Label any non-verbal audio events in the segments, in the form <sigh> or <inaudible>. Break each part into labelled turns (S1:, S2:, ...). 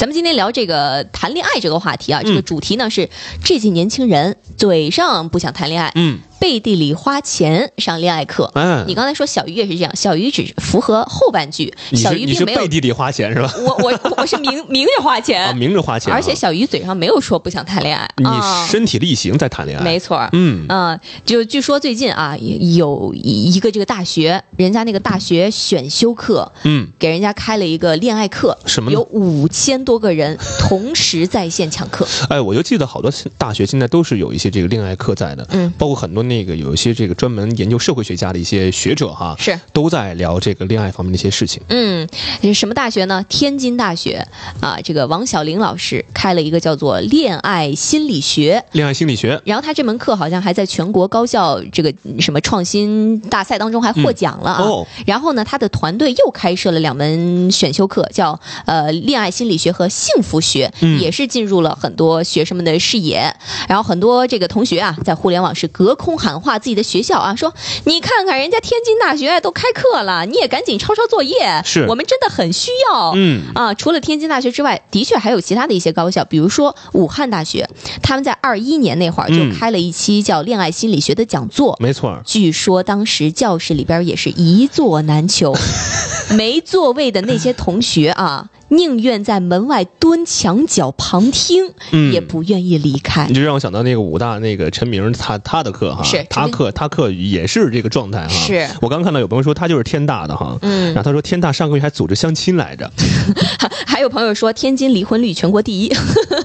S1: 咱们今天聊这个谈恋爱这个话题啊，这个主题呢是这些年轻人嘴上不想谈恋爱，
S2: 嗯，
S1: 背地里花钱上恋爱课。
S2: 哎，
S1: 你刚才说小鱼也是这样，小鱼只符合后半句，小鱼并没有
S2: 背。地里花钱是吧？
S1: 我我我是明 <laughs> 明着花钱，
S2: 啊，明着花钱啊，
S1: 而且小鱼嘴上没有说不想谈恋爱
S2: 你
S1: 啊，
S2: 身体力行在谈恋爱，
S1: 没错儿。
S2: 嗯，
S1: 嗯，就据说最近啊，有一个这个大学，人家那个大学选修课，
S2: 嗯，
S1: 给人家开了一个恋爱课，
S2: 什么呢
S1: 有五千多个人同时在线抢课。
S2: 哎，我就记得好多大学现在都是有一些这个恋爱课在的，
S1: 嗯，
S2: 包括很多那个有一些这个专门研究社会学家的一些学者哈，
S1: 是
S2: 都在聊这个恋爱方面的一些事情。
S1: 嗯，什么大学呢？天津大学啊，这个王小玲老师开了一个叫做恋爱心理学。
S2: 恋爱心理学，
S1: 然后他这门课好像还在全国高校这个什么创新大赛当中还获奖了啊。
S2: 哦
S1: 然后呢，他的团队又开设了两门选修课，叫呃恋爱心理学和幸福学，
S2: 嗯
S1: 也是进入了很多学生们的视野。然后很多这个同学啊，在互联网是隔空喊话自己的学校啊，说你看看人家天津大学都开课了，你也赶紧抄抄作业，
S2: 是
S1: 我们真的很需要。
S2: 嗯，
S1: 啊，除了天津大学之外，的确还有其他的一些高校，比如说武汉大学，他们在二一年那会儿就
S2: 嗯
S1: 开了一期叫“恋爱心理学”的讲座。
S2: 没错，
S1: 据说当时教室里边也是一座难求，<laughs> 没座位的那些同学啊，宁愿在门外蹲墙角旁听，
S2: 嗯
S1: 也不愿意离开
S2: 你。就让我想到那个武大那个陈明他他的课哈，
S1: 是
S2: 他课他课也是这个状态哈。
S1: 是
S2: 我刚看到有朋友说他就是天大的哈，
S1: 嗯
S2: 然后他说天大上个月还组织相亲来着，<laughs>
S1: 还有朋友说天津离婚率全国第一，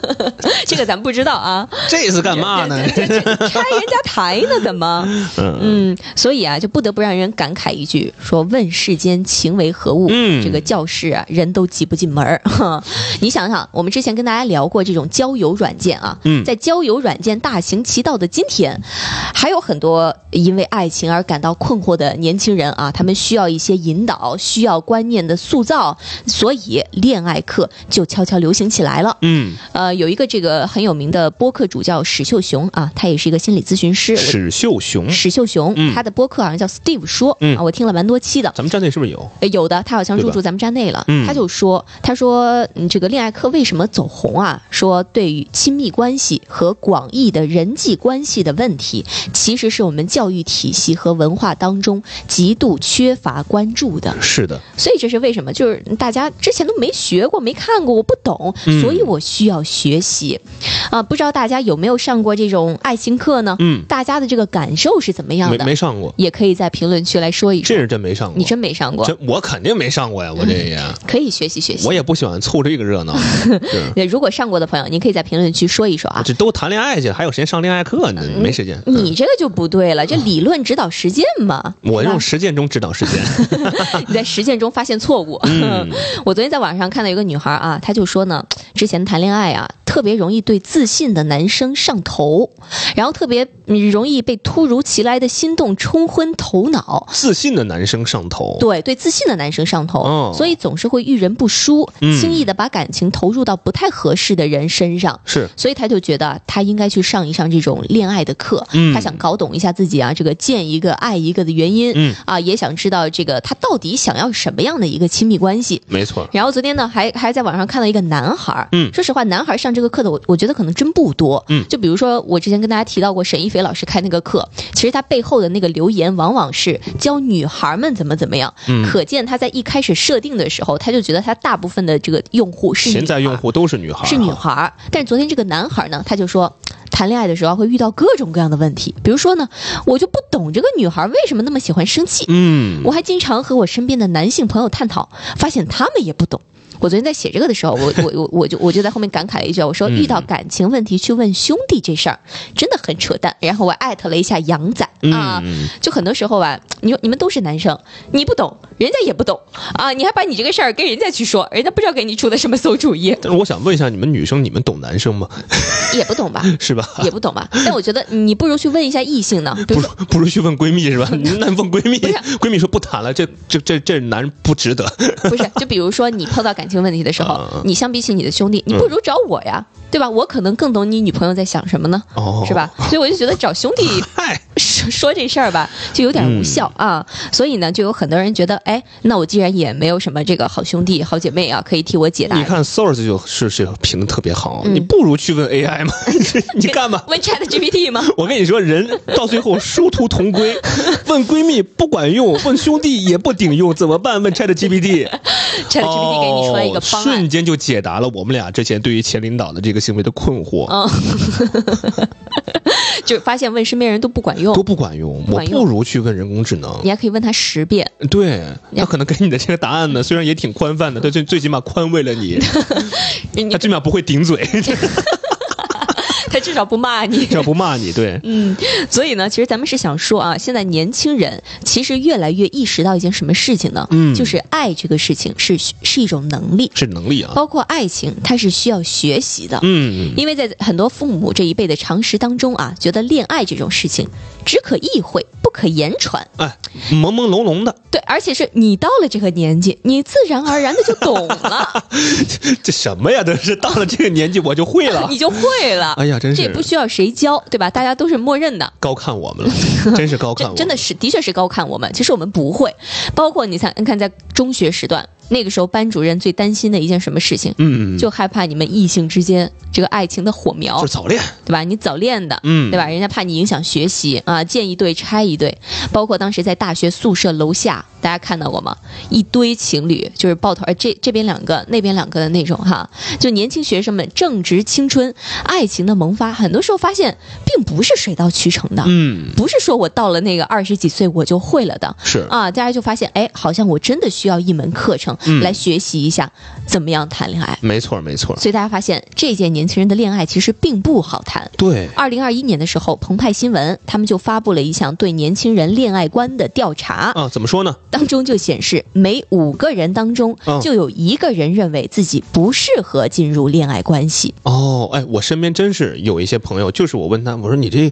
S1: <laughs> 这个咱不知道啊。
S2: 这是干嘛呢？
S1: 拆人家台呢，怎么？<laughs>
S2: 嗯
S1: 嗯，所以啊，就不得不让人感慨一句：说问世间情为何物？
S2: 嗯
S1: 这个教室啊，人都挤不进门儿。你想想，我们之前跟大家聊过这种交友软件啊，
S2: 嗯
S1: 在交友软件大行其道的今天，还有很多因为爱情而感到困惑的年轻人啊，他们需要一些引导，需要观念的塑造，所以恋爱课就悄悄流行起来了。
S2: 嗯，
S1: 呃，有一个这个很有名的播客主叫史秀雄啊，他也是一个心理咨询师。
S2: 史秀雄，
S1: 史秀雄，
S2: 嗯
S1: 他的播客好像叫 Steve 说、
S2: 嗯
S1: 啊，我听了蛮多期的。
S2: 咱们站内是不是有？
S1: 呃有的，他好像入驻咱们站内了。
S2: 嗯
S1: 他就说，他说，嗯，这个恋爱课为什么走红啊？说对于亲密关系和广义的人际关系的问题，其实是我们教育体系和文化当中极度缺乏关注的。
S2: 是的，
S1: 所以这是为什么？就是大家之前都没学过、没看过，我不懂，
S2: 嗯
S1: 所以我需要学习。啊，不知道大家有没有上过这种爱情课呢？
S2: 嗯，
S1: 大家的这个感受是怎么样
S2: 没
S1: 的？
S2: 没上过，
S1: 也可以在评论区来说一说。
S2: 这是真没上过。
S1: 你真没上过，
S2: 这我肯定没上过呀，我这也，<laughs>
S1: 可以学习学习。
S2: 我也不喜欢凑这个热闹。<laughs>
S1: 对，如果上过的朋友，您可以在评论区说一说啊。
S2: 这都谈恋爱去，还有时间上恋爱课呢？没时间。
S1: 你这个就不对了，这理论指导实践嘛。
S2: 我用实践中指导实践。<laughs> <laughs>
S1: 你在实践中发现错误。
S2: 嗯
S1: 我昨天在网上看到一个女孩啊，她就说呢，之前谈恋爱啊，特别容易对自信的男生上头，然后特别嗯容易被突如其来的心动冲昏头脑。
S2: 自信的男生上头。
S1: 对，对自信的男生上头，
S2: 哦
S1: 所以总是会遇人不淑，
S2: 嗯
S1: 轻易的把感情投入到不太合适的人身上。
S2: 是，
S1: 所以他就觉得他应该去上一上这种恋爱的课，
S2: 嗯
S1: 他想搞懂一下自己啊，这个见一个爱一个的原因，
S2: 嗯
S1: 啊，也想知道这个他到底想要什么样的一个亲密关系。
S2: 没错。
S1: 然后昨天呢，还还在网上看到一个男孩，
S2: 嗯
S1: 说实话，男孩上这个课的我我觉得可能真不多，
S2: 嗯。
S1: 就比如说我之前跟大家提到过沈一菲老师开那个课，其实他背后的那个留言往往是教女孩们怎么怎么样，
S2: 嗯
S1: 可见他在一开始设定的时候，他就觉得他大部分的这个用户是女孩
S2: 潜在用户都是女孩，
S1: 是女孩，但是昨天这个男孩呢，他就说，谈恋爱的时候会遇到各种各样的问题，比如说呢，我就不懂这个女孩为什么那么喜欢生气，
S2: 嗯，
S1: 我还经常和我身边的男性朋友探讨，发现他们也不懂。我昨天在写这个的时候，我 <laughs> 我我我就我就在后面感慨了一句，我说
S2: 嗯
S1: 遇到感情问题去问兄弟这事儿真的很扯淡。然后我艾特了一下杨仔啊，
S2: 嗯
S1: 就很多时候吧，你说你们都是男生，你不懂，人家也不懂啊，你还把你这个事儿跟人家去说，人家不知道给你出的什么馊主意，
S2: 但是我想问一下，你们女生，你们懂男生吗？<laughs>
S1: 也不懂吧，<laughs>
S2: 是吧？
S1: 也不懂吧。但我觉得你不如去问一下异性呢，
S2: 不如。不如去问闺蜜是吧？那问闺蜜闺蜜说不谈了，这这这这男人不值得。
S1: 不是，就比如说你碰到感情问题的时候你相比起你的兄弟，你不如找我呀，对吧？我可能更懂你女朋友在想什么呢，
S2: 哦
S1: 是吧？所以我就觉得找兄弟 <laughs>
S2: 嗨，
S1: 说说这事儿吧，就有点无效
S2: 嗯
S1: 啊。所以呢，就有很多人觉得，哎，那我既然也没有什么这个好兄弟、好姐妹啊，可以替我解答
S2: 你。看 Source 就是是评的特别好，
S1: 嗯
S2: 你不如去问 AI 嘛，<laughs> 你干嘛？
S1: 问 Chat GPT 吗？
S2: 我跟你说，人到最后殊途同归。<laughs> 问闺蜜不管用，问兄弟也不顶用，怎么办？问 Chat GPT。
S1: Chat GPT 给你出来一个方案
S2: 哦瞬。间就解答了我们俩之前对于前领导的这个行为的困惑，
S1: 嗯，<laughs> 就发现问身边人都不管用
S2: 都，不管用。我不如去问人工智能
S1: 你。还可以问他十遍。
S2: 对，他可能给你的这个答案呢，<laughs> 虽然也挺宽泛的，但最最起码宽慰了 <laughs> 你，
S1: 你
S2: 他最起码不会顶嘴，
S1: 他至少不骂你。
S2: 至少不骂你。对，
S1: 嗯，所以呢，其实咱们是想说啊，现在年轻人其实越来越意识到一件什么事情呢？
S2: 嗯
S1: 就是爱这个事情是是一种能力，
S2: 是能力啊。
S1: 包括爱情，它是需要学习的。
S2: 嗯，
S1: 因为在很多父母这一辈的常识当中啊，觉得恋爱这种事情只可意会，不可言传。
S2: 哎，朦朦胧胧的，
S1: 对，而且是你到了这个年纪，你自然而然的就懂了，<laughs>
S2: 这什么呀？这是到了这个年纪我就会了 <laughs>
S1: 你。就会了。
S2: 哎呀，
S1: 这也
S2: 是
S1: 不需要谁教，对吧？大家都是默认的。
S2: 高看我们了，<laughs> 真是高看我们。
S1: 真真的是，的确是高看我们。其实我们不会，包括你看，你看在中学时段，那个时候班主任最担心的一件什么事情，
S2: 嗯，
S1: 就害怕你们异性之间这个爱情的火苗
S2: 就是，早恋。
S1: 对吧？你早恋的，
S2: 嗯
S1: 对吧？人家怕你影响学习啊，见一对拆一对。包括当时在大学宿舍楼下，大家看到过吗？一堆情侣就是抱头，呃这这边两个，那边两个的那种哈。就年轻学生们正值青春，爱情的萌发，很多时候发现并不是水到渠成的。
S2: 嗯，
S1: 不是说我到了那个二十几岁我就会了的
S2: 是
S1: 啊，大家就发现，哎，好像我真的需要一门课程
S2: 嗯
S1: 来学习一下怎么样谈恋爱。
S2: 没错没错。
S1: 所以大家发现，这届年轻人的恋爱其实并不好谈。
S2: 对，
S1: 二零二一年的时候，澎湃新闻他们就发布了一项对年轻人恋爱观的调查，
S2: 啊，怎么说呢？
S1: 当中就显示，每五个人当中
S2: 嗯
S1: 就有一个人认为自己不适合进入恋爱关系。
S2: 哦，哎，我身边真是有一些朋友，就是我问他，我说你这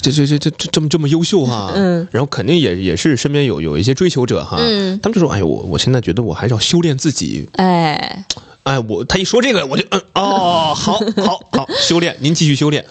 S2: 这这这这这这这么这么优秀哈、
S1: 嗯，
S2: 然后肯定也也是身边有有一些追求者哈，
S1: 嗯。
S2: 他们就说，哎呦，我我现在觉得我还是要修炼自己，
S1: 哎，
S2: 哎，我他一说这个，我就嗯哦，好 <laughs> 好好，修炼，您继续修炼，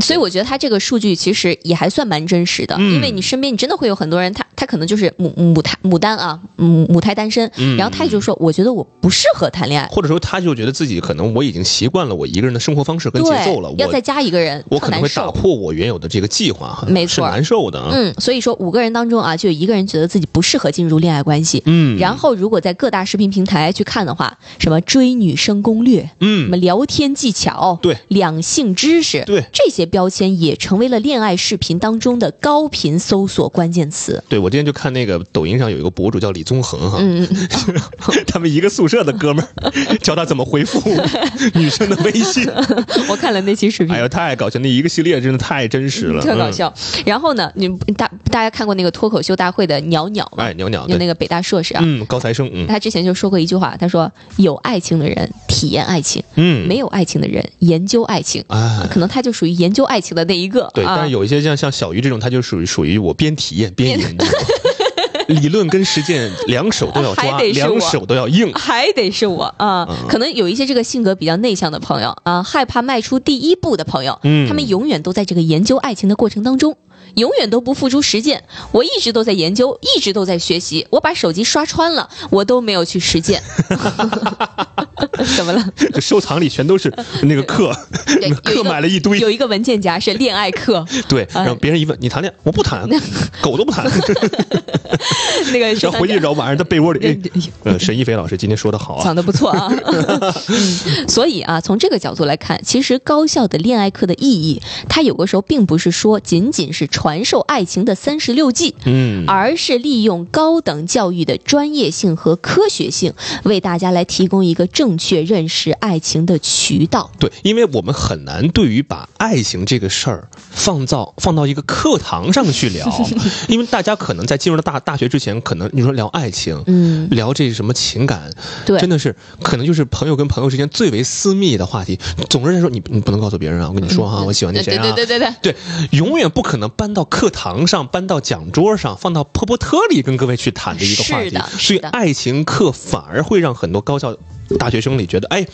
S1: 所以我觉得他这个数据其实也还算蛮真实的，
S2: 嗯。
S1: 因为你身边你真的会有很多人，他他可能就是母母胎牡丹啊，母母胎单身，
S2: 嗯。
S1: 然后他也就说，我觉得我不适合谈恋爱，
S2: 或者说他就觉得自己可能我已经习惯了我一个人的生活方式跟节奏了，
S1: 对，要再加一个人，
S2: 我可能会打。破我原有的这个计划哈，
S1: 没错。
S2: 是难受的啊，
S1: 嗯，所以说五个人当中啊，就有一个人觉得自己不适合进入恋爱关系。
S2: 嗯，
S1: 然后，如果在各大视频平台去看的话，什么追女生攻略，嗯什么
S2: 嗯，
S1: 聊天技巧，
S2: 对
S1: 两性知识，
S2: 对
S1: 这些标签也成为了恋爱视频当中的高频搜索关键词。
S2: 对我之前就看那个抖音上有一个博主叫李宗恒哈，
S1: 嗯，嗯 <laughs>
S2: 他们一个宿舍的哥们儿 <laughs> 教他怎么回复 <laughs> 女生的微信，
S1: 嗯我看了那期视频
S2: 哎。呦，太搞笑！那一个系列真的太真实了，嗯。
S1: 特搞笑。然后呢，你大大家看过那个脱口秀大会的鸟鸟吗？
S2: 哎，鸟鸟对，
S1: 就那个北大硕士啊，
S2: 嗯，高材生，嗯
S1: 他之前就说过一句话，他说：“有爱情的人体验爱情，
S2: 嗯，
S1: 没有爱情的人研究爱情。”
S2: 啊，
S1: 可能他就属于研究爱情的那一个。
S2: 对，
S1: 啊、
S2: 但是有一些像像小鱼这种，他就属于属于我边体验边研究，<laughs> 理论跟实践两手都要抓，两手都要硬。
S1: 还得是我啊、
S2: 嗯
S1: 可能有一些这个性格比较内向的朋友啊，害怕迈出第一步的朋友，
S2: 嗯
S1: 他们永远都在这个研究爱情的过程当中，永远都不付诸实践。我一直都在研究，一直都在学习，我把手机刷穿了，我都没有去实践。<laughs> 怎么了？
S2: 这收藏里全都是 <laughs> 那个课，课买了一堆。
S1: 有一个文件夹是恋爱课。
S2: 对，
S1: 哎
S2: 然后别人一问你谈恋爱，我不谈，<laughs> 狗都不谈。
S1: 那个
S2: 然后回去找晚上在被窝里，呃，沈一飞老师今天说的好啊，
S1: 讲的不错啊。嗯，所以啊，从这个角度来看，其实高校的恋爱课的意义，它有的时候并不是说仅仅是传授爱情的三十六计，
S2: 嗯，
S1: 而是利用高等教育的专业性和科学性，为大家来提供一个正确认识爱情的渠道。
S2: 对，因为我们很难对于把爱情这个事儿放到放到一个课堂上去聊，<laughs> 因为大家可能在进入了大大学之前，可能你说聊爱情，
S1: 嗯，
S2: 聊这什么情感，
S1: 对，
S2: 真的是可能就是朋友跟朋友之间最为私密的话题。总之来说，你你不能告诉别人啊，我跟你说哈，我喜欢那谁啊，
S1: 对对对对对，
S2: 对，永远不可能搬到课堂上，搬到讲桌上，放到坡坡特里跟各位去谈的一个话题。所以爱情课反而会让很多高校大学生里觉得，哎。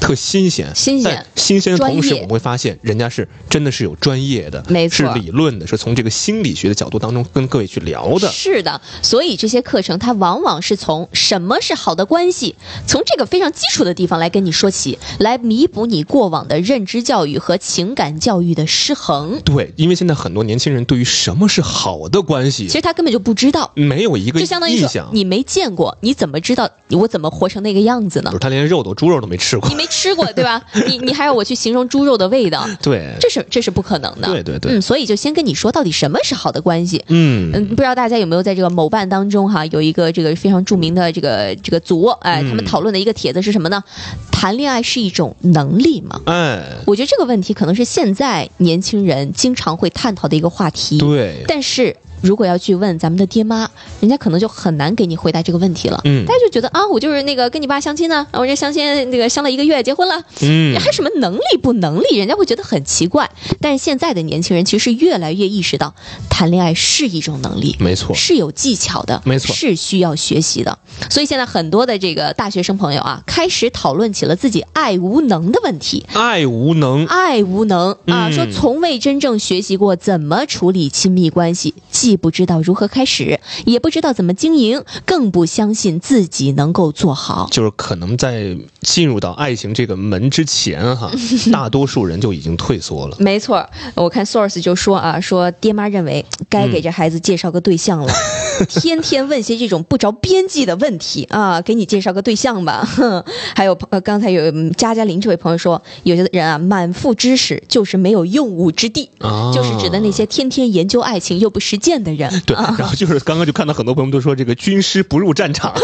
S2: 特新鲜，
S1: 新鲜，
S2: 新鲜的同时，我们会发现人家是真的是有专业的，
S1: 没错，
S2: 是理论的，是从这个心理学的角度当中跟各位去聊的。
S1: 是的，所以这些课程它往往是从什么是好的关系，从这个非常基础的地方来跟你说起，来弥补你过往的认知教育和情感教育的失衡。
S2: 对，因为现在很多年轻人对于什么是好的关系，
S1: 其实他根本就不知道，
S2: 没有一个
S1: 就相当于说你没见过，你怎么知道我怎么活成那个样子呢？
S2: 就是他连肉都猪肉都没吃过，
S1: 你没吃过对吧？你你还要我去形容猪肉的味道？<laughs>
S2: 对，
S1: 这是这是不可能的。
S2: 对对对，
S1: 嗯，所以就先跟你说到底什么是好的关系。
S2: 嗯
S1: 嗯，不知道大家有没有在这个某办当中哈，有一个这个非常著名的这个这个组，哎，他们讨论的一个帖子是什么呢？谈恋爱是一种能力吗？
S2: 哎，
S1: 我觉得这个问题可能是现在年轻人经常会探讨的一个话题。
S2: 对，
S1: 但是。如果要去问咱们的爹妈，人家可能就很难给你回答这个问题了。
S2: 嗯，
S1: 大家就觉得啊，我就是那个跟你爸相亲呢，我这相亲那个相了一个月结婚了，
S2: 嗯，
S1: 还什么能力不能力，人家会觉得很奇怪。但是现在的年轻人其实越来越意识到，谈恋爱是一种能力，
S2: 没错，
S1: 是有技巧的，
S2: 没错，
S1: 是需要学习的。所以现在很多的这个大学生朋友啊，开始讨论起了自己爱无能的问题。
S2: 爱无能，
S1: 爱无能啊，说从未真正学习过怎么处理亲密关系，既不知道如何。开始也不知道怎么经营，更不相信自己能够做好。
S2: 就是可能在进入到爱情这个门之前，哈，大多数人就已经退缩了。<laughs>
S1: 没错，我看 source 就说啊，说爹妈认为该给这孩子介绍个对象了，<laughs> 天天问些这种不着边际的问题啊，给你介绍个对象吧。哼，<laughs> 还有呃，刚才有佳佳林这位朋友说，有些人啊，满腹知识就是没有用武之地，就是指的那些天天研究爱情又不实践的人。
S2: 对。然后就是刚刚就看到很多朋友都说这个军师不入战场，<laughs>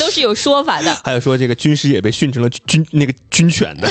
S1: 都是有说法的。
S2: 还有说这个军师也被训成了军那个军犬的。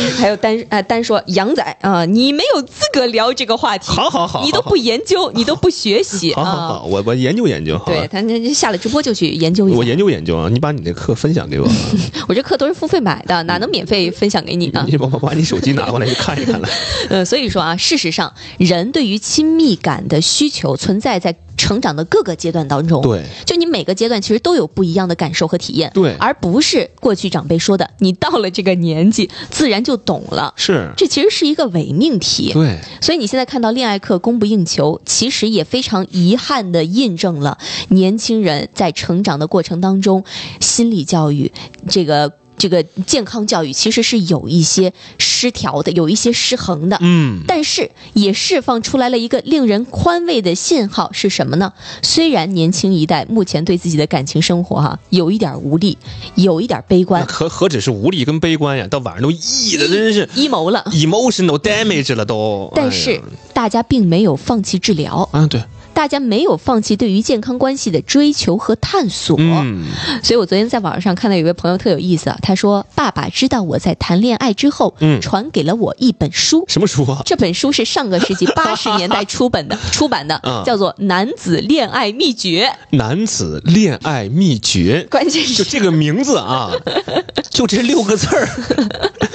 S2: <laughs>
S1: 还有单啊单说杨仔啊，你没有资格聊这个话题。
S2: 好好好，
S1: 你都不研究，<laughs> 你都不学习。
S2: 好好好，我我研究研究。
S1: 对他那下了直播就去研究一下。
S2: 我研究研究啊，你把你那课分享给我。<laughs>
S1: 我这课都是付费买的，哪能免费分享给你呢？
S2: 你把把把你手机拿过来去看一看来。
S1: 呃，所以说啊，事实上，人对于亲密感的需求存在在。成长的各个阶段当中，
S2: 对，
S1: 就你每个阶段其实都有不一样的感受和体验，
S2: 对，
S1: 而不是过去长辈说的，你到了这个年纪自然就懂了，
S2: 是，
S1: 这其实是一个伪命题，
S2: 对，
S1: 所以你现在看到恋爱课供不应求，其实也非常遗憾的印证了年轻人在成长的过程当中，心理教育这个。这个健康教育其实是有一些失调的，有一些失衡的，
S2: 嗯，
S1: 但是也释放出来了一个令人宽慰的信号是什么呢？虽然年轻一代目前对自己的感情生活哈有一点无力，有一点悲观，
S2: 何何止是无力跟悲观呀，到晚上都 E 的真是
S1: emo 了
S2: ，emotional damage 了都。
S1: 但是大家并没有放弃治疗。
S2: 嗯，对。
S1: 大家没有放弃对于健康关系的追求和探索，
S2: 嗯，
S1: 所以我昨天在网上看到有位朋友特有意思啊，他说：“爸爸知道我在谈恋爱之后，
S2: 嗯，
S1: 传给了我一本书，
S2: 什么书啊？
S1: 这本书是上个世纪 <laughs> 八十年代出本的，出版的，叫做《男子恋爱秘诀》。
S2: 男子恋爱秘诀，
S1: 关键是。
S2: 就这个名字啊，<laughs> 就这六个字儿，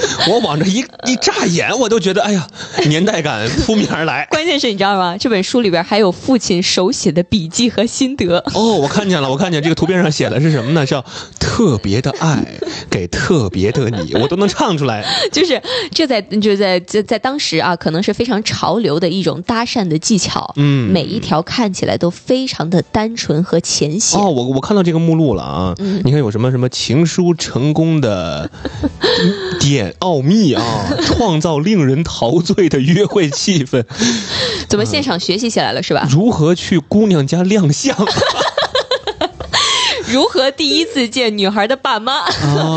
S2: <laughs> 我往这一一眨眼，我都觉得哎呀，年代感扑面而来。<laughs>
S1: 关键是你知道吗？这本书里边还有父亲。亲手写的笔记和心得
S2: 哦，我看见了，我看见这个图片上写的是什么呢？叫特别的爱 <laughs> 给特别的你，我都能唱出来。
S1: 就是这在就在在在当时啊，可能是非常潮流的一种搭讪的技巧。
S2: 嗯，
S1: 每一条看起来都非常的单纯和浅显。
S2: 哦，我我看到这个目录了啊，你看有什么什么情书成功的点奥秘啊，创造令人陶醉的约会气氛。<laughs>
S1: 怎么现场学习起来了是吧？
S2: 如何去姑娘家亮相？<laughs> <laughs>
S1: 如何第一次见女孩的爸妈？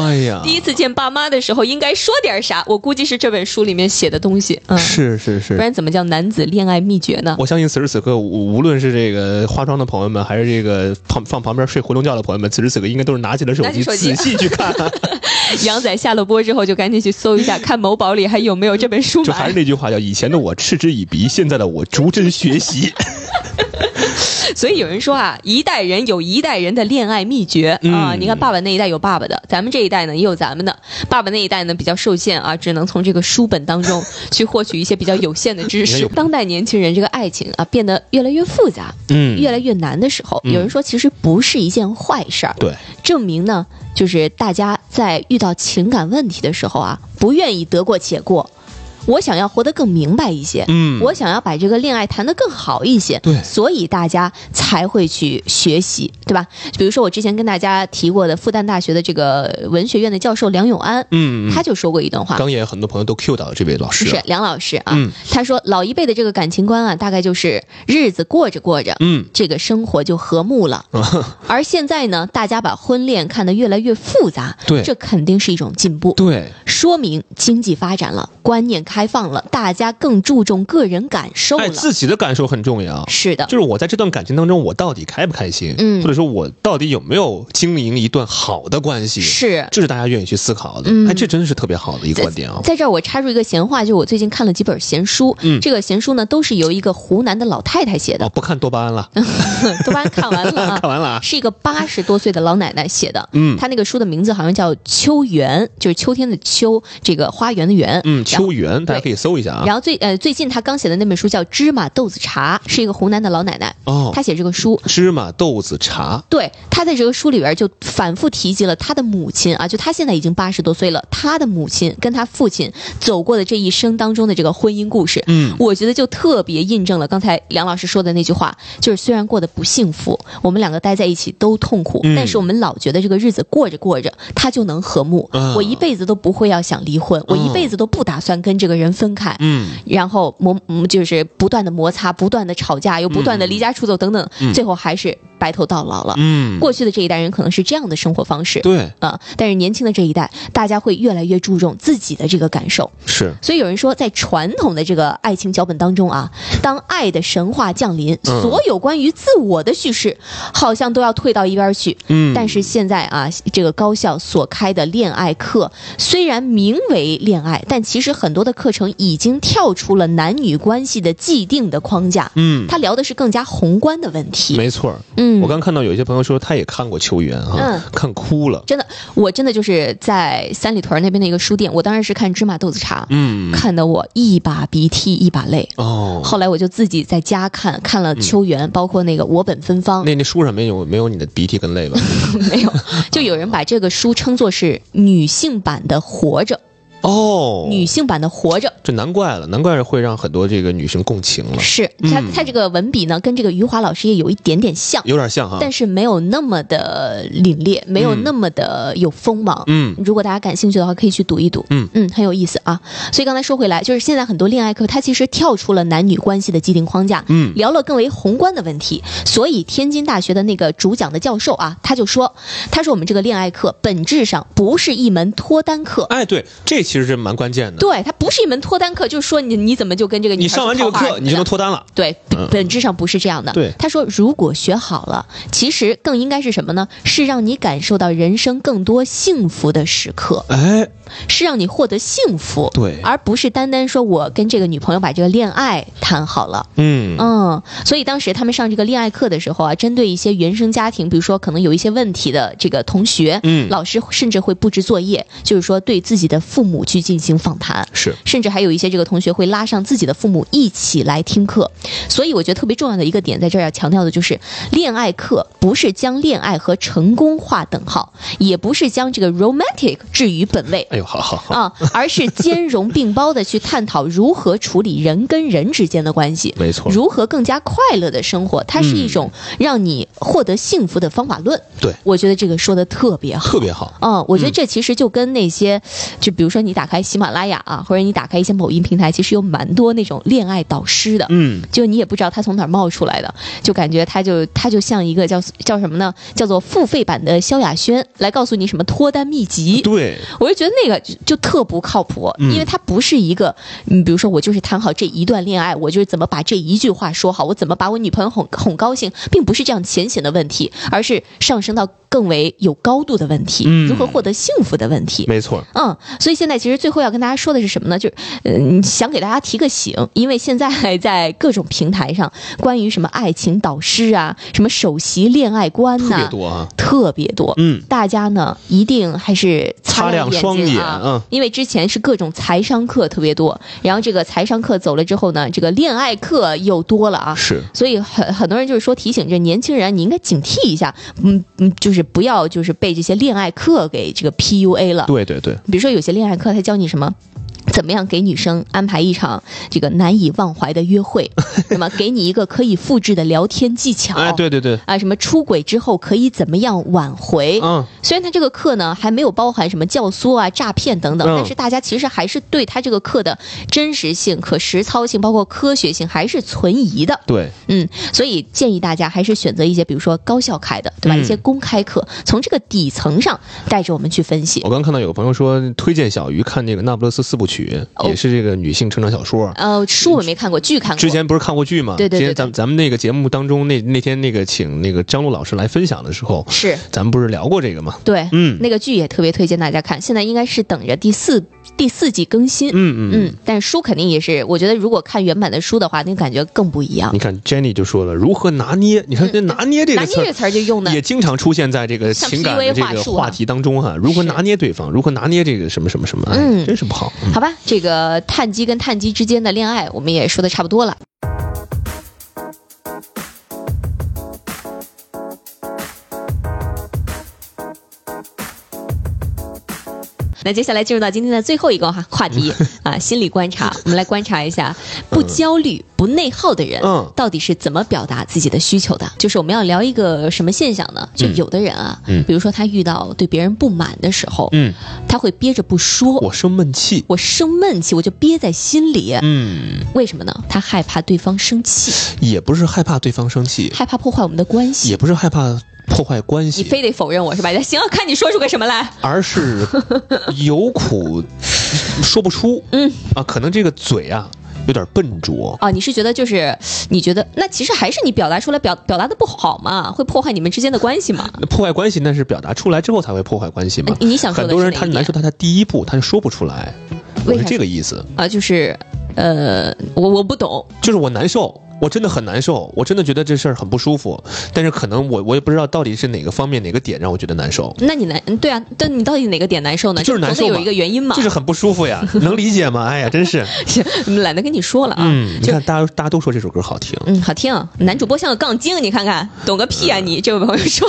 S2: 哎呀，<laughs>
S1: 第一次见爸妈的时候应该说点啥？我估计是这本书里面写的东西。嗯，
S2: 是是是，
S1: 不然怎么叫男子恋爱秘诀呢？
S2: 我相信此时此刻，无无论是这个化妆的朋友们，还是这个旁放旁边睡回笼觉的朋友们，此时此刻应该都是拿起了手机仔细去看。<laughs>
S1: 杨仔下了播之后就赶紧去搜一下，看某宝里还有没有这本书
S2: 就还是。那句话，叫以前的我嗤之以鼻，现在的我逐帧学习。<laughs>
S1: 所以有人说啊，一代人有一代人的恋爱秘诀、啊。
S2: 嗯
S1: 你看爸爸那一代有爸爸的，咱们这一代呢也有咱们的。爸爸那一代呢比较受限啊，只能从这个书本当中 <laughs> 去获取一些比较有限的知识。当代年轻人这个爱情啊变得越来越复杂，
S2: 嗯
S1: 越来越难的时候，
S2: 嗯
S1: 有人说其实不是一件坏事儿。
S2: 对，
S1: 证明呢，就是大家在遇到情感问题的时候啊，不愿意得过且过。我想要活得更明白一些，
S2: 嗯。
S1: 我想要把这个恋爱谈得更好一些，
S2: 对。
S1: 所以大家才会去学习，对吧？比如说我之前跟大家提过的复旦大学的这个文学院的教授梁永安，
S2: 嗯，
S1: 他就说过一段话，
S2: 刚也很多朋友都 Q 到了这位老师。了。
S1: 是梁老师啊，
S2: 嗯。
S1: 他说老一辈的这个感情观啊，大概就是日子过着过着，
S2: 嗯，
S1: 这个生活就和睦了。<laughs> 而现在呢，大家把婚恋看得越来越复杂，
S2: 对。
S1: 这肯定是一种进步，
S2: 对，
S1: 说明经济发展了，观念开放了，大家更注重个人感受
S2: 哎，
S1: 了。
S2: 自己的感受很重要。
S1: 是的，
S2: 就是我在这段感情当中，我到底开不开心？
S1: 嗯
S2: 或者说我到底有没有经营一段好的关系？
S1: 是。
S2: 这是大家愿意去思考的。
S1: 嗯
S2: 哎，这真是特别好的一个观点啊！
S1: 在这儿我插入一个闲话，就我最近看了几本闲书，
S2: 嗯
S1: 这个闲书呢都是由一个湖南的老太太写的，
S2: 哦，不看多巴胺了，<laughs>
S1: 多巴胺看完了啊，<laughs>
S2: 看完了啊。
S1: 是一个八十多岁的老奶奶写的。
S2: 嗯
S1: 她那个书的名字好像叫《秋园》，就是秋天的秋，这个花园的园。
S2: 嗯，秋园大家可以搜一下啊。
S1: 然后最呃最近他刚写的那本书叫《芝麻豆子茶》，是一个湖南的老奶奶，
S2: 哦，
S1: 她写这个书。
S2: 芝麻豆子茶，
S1: 对，她在这个书里边就反复提及了她的母亲啊，就她现在已经八十多岁了，她的母亲跟她父亲走过的这一生当中的这个婚姻故事。
S2: 嗯
S1: 我觉得就特别印证了刚才梁老师说的那句话，就是虽然过得不幸福，我们两个待在一起都痛苦，
S2: 嗯
S1: 但是我们老觉得这个日子过着过着，他就能和睦。
S2: 啊
S1: 我一辈子都不会要想离婚，我一辈子都不打算跟这个人分开。
S2: 嗯，
S1: 然后磨嗯就是不断的摩擦，不断的吵架，又不断的离家出走等等，
S2: 嗯
S1: 最后还是白头到老了。
S2: 嗯，
S1: 过去的这一代人可能是这样的生活方式。
S2: 对，
S1: 啊，但是年轻的这一代，大家会越来越注重自己的这个感受。
S2: 是，
S1: 所以有人说，在传统的这个爱情脚本当中啊，<laughs> 当爱的神话降临，
S2: 嗯
S1: 所有关于自我的叙事好像都要退到一边去。
S2: 嗯，
S1: 但是现在啊，这个高校所开的恋爱课，虽然名为恋爱，但其实很多的课程已经跳出了男女关系的既定的框架。
S2: 嗯，
S1: 他聊的是更加宏观的问题。
S2: 没错儿。
S1: 嗯，
S2: 我刚看到有一些朋友说他也看过《秋园》哈
S1: 嗯，
S2: 看哭了。
S1: 真的，我真的就是在三里屯那边的一个书店，我当时是看芝麻豆子茶，
S2: 嗯，
S1: 看得我一把鼻涕一把泪。
S2: 哦，
S1: 后来我就自己在家看，看了《秋园》包括那个《我本芬芳》，
S2: 那那书上没有没有你的鼻涕跟泪吧？<laughs>
S1: 没有，就有人把这个书称作是女性版的《活着》，
S2: 哦，
S1: 女性版的《活着》。
S2: 这难怪了，难怪会让很多这个女生共情了，
S1: 是他
S2: 嗯
S1: 他这个文笔呢，跟这个余华老师也有一点点像，
S2: 有点像哈。
S1: 但是没有那么的凛冽，没有那么的有锋芒。
S2: 嗯
S1: 如果大家感兴趣的话，可以去读一读。
S2: 嗯
S1: 嗯，很有意思啊。所以刚才说回来，就是现在很多恋爱课，它其实跳出了男女关系的既定框架，
S2: 嗯
S1: 聊了更为宏观的问题。所以天津大学的那个主讲的教授啊，他就说，他说我们这个恋爱课本质上不是一门脱单课。
S2: 哎，对，这其实是蛮关键的。
S1: 对，它不是一门脱单课，就是说你你怎么就跟这个
S2: 你上完这个课，你就能脱单了。
S1: 对，
S2: 嗯
S1: 本质上不是这样的。
S2: 对
S1: 他说，如果学好了，其实更应该是什么呢？是让你感受到人生更多幸福的时刻，
S2: 哎，
S1: 是让你获得幸福，
S2: 对
S1: 而不是单单说我跟这个女朋友把这个恋爱谈好了。
S2: 嗯
S1: 嗯，所以当时他们上这个恋爱课的时候啊，针对一些原生家庭，比如说可能有一些问题的这个同学，
S2: 嗯
S1: 老师甚至会布置作业，就是说对自己的父母去进行访谈。
S2: 是，
S1: 甚至还有一些这个同学会拉上自己的父母一起来听课，所以我觉得特别重要的一个点在这儿要强调的就是，恋爱课不是将恋爱和成功划等号，也不是将这个 romantic 置于本位。
S2: 哎呦，好好好，
S1: 啊，而是兼容并包的去探讨如何处理人跟人之间的关系，<laughs>
S2: 没错
S1: 如何更加快乐的生活，它是一种让你获得幸福的方法论。
S2: 对，
S1: 我觉得这个说的特别好。
S2: 特别好。
S1: 嗯，我觉得这其实就跟那些，就比如说你你打开喜马拉雅啊，或者你打开一些某音平台，其实有蛮多那种恋爱导师的。
S2: 嗯，
S1: 就你也不知道他从哪儿冒出来的，就感觉他就他就像一个叫叫什么呢？叫做付费版的萧亚轩，来告诉你什么脱单秘籍。
S2: 对，
S1: 我就觉得那个就就特不靠谱，
S2: 嗯
S1: 因为他不是一个，嗯，比如说我就是谈好这一段恋爱，我就是怎么把这一句话说好，我怎么把我女朋友哄哄高兴，并不是这样浅显的问题，而是上升到更为有高度的问题，
S2: 嗯
S1: 如何获得幸福的问题。
S2: 没错，
S1: 嗯，所以现在其实最后要跟大家说的是什么呢？就是，嗯、想给大家提个醒，因为现在在各种平台上，关于什么爱情导师啊，什么首席恋爱观
S2: 特、别多啊。
S1: 特别多。
S2: 嗯，
S1: 大家呢一定还是
S2: 擦亮双眼
S1: 睛啊，
S2: 嗯
S1: 因为之前是各种财商课特别多，然后这个财商课走了之后呢，这个恋爱课又多了啊。
S2: 是，
S1: 所以很很多人就是说提醒这年轻人，你应该警惕一下，嗯嗯，就是不要就是被这些恋爱课给这个 PUA 了。
S2: 对对对，
S1: 比如说有些恋爱课，他教你什么？怎么样给女生安排一场这个难以忘怀的约会？<laughs> 那么给你一个可以复制的聊天技巧？
S2: 哎，对对对，
S1: 啊，什么出轨之后可以怎么样挽回？
S2: 嗯，
S1: 虽然他这个课呢还没有包含什么教唆啊、诈骗等等，
S2: 嗯
S1: 但是大家其实还是对他这个课的真实性、可实操性，包括科学性还是存疑的。
S2: 对，
S1: 嗯，所以建议大家还是选择一些，比如说高校开的，对吧？
S2: 嗯
S1: 一些公开课，从这个底层上带着我们去分析
S2: 我。刚看到有个朋友说推荐小鱼看那个《那不勒斯四部曲》，
S1: 哦
S2: 也是这个女性成长小说。
S1: 呃，书我没看过，剧看过。
S2: 之前不是看过剧吗？
S1: 对对对
S2: 之前咱咱们那个节目当中，那那天那个请那个张璐老师来分享的时候，
S1: 是
S2: 咱们不是聊过这个吗？
S1: 对，
S2: 嗯
S1: 那个剧也特别推荐大家看，现在应该是等着第四第四季更新。
S2: 嗯嗯
S1: 嗯，但书肯定也是，我觉得如果看原版的书的话，那感觉更不一样
S2: 你。看 Jenny 就说了，如何拿捏？你看这拿捏这个词儿
S1: 嗯拿捏这。词儿就用的
S2: 也经常出现在这个情感的这个话题当中哈、如何拿捏对方，如何拿捏这个什么什么什么，哎
S1: 嗯
S2: 真是不好。嗯
S1: 好吧，这个碳基跟碳基之间的恋爱，我们也说的差不多了。那接下来进入到今天的最后一个哈话题 <laughs> 啊，心理观察。我们来观察一下，不焦虑、不内耗的人，
S2: 嗯
S1: 到底是怎么表达自己的需求的？就是我们要聊一个什么现象呢？就
S2: 嗯
S1: 有的人啊，
S2: 嗯
S1: 比如说他遇到对别人不满的时候，
S2: 嗯，
S1: 他会憋着不说，
S2: 我生闷气。
S1: 我生闷气，我就憋在心里。
S2: 嗯，
S1: 为什么呢？他害怕对方生气，
S2: 也不是害怕对方生气，
S1: 害怕破坏我们的关系。
S2: 也不是害怕破坏关系，
S1: 你非得否认我是吧？行，看你说出个什么来。
S2: 而是 <laughs> 有苦说不出。
S1: 嗯
S2: 啊，可能这个嘴啊有点笨拙。
S1: 啊，你是觉得就是你觉得那其实还是你表达出来表表达的不好嘛，会破坏你们之间的关系嘛？
S2: 破坏关系那是表达出来之后才会破坏关系嘛？
S1: 你想说
S2: 很多人他难受，他的第一步他就说不出来，我是这个意思，
S1: 啊，就是呃，我我不懂，
S2: 就是我难受。我真的很难受，我真的觉得这事儿很不舒服，但是可能我我也不知道到底是哪个方面哪个点让我觉得难受，
S1: 那你难嗯对啊，但你到底哪个点难受呢？
S2: 就是难受
S1: 有一个原因嘛，
S2: 就是很不舒服呀，<laughs> 能理解吗？哎呀，真是，
S1: 懒得跟你说了啊。
S2: 嗯，你
S1: 就
S2: 看大家大家都说这首歌好听，
S1: 嗯，好听。男主播像个杠精，你看看，懂个屁啊你！这位朋友说，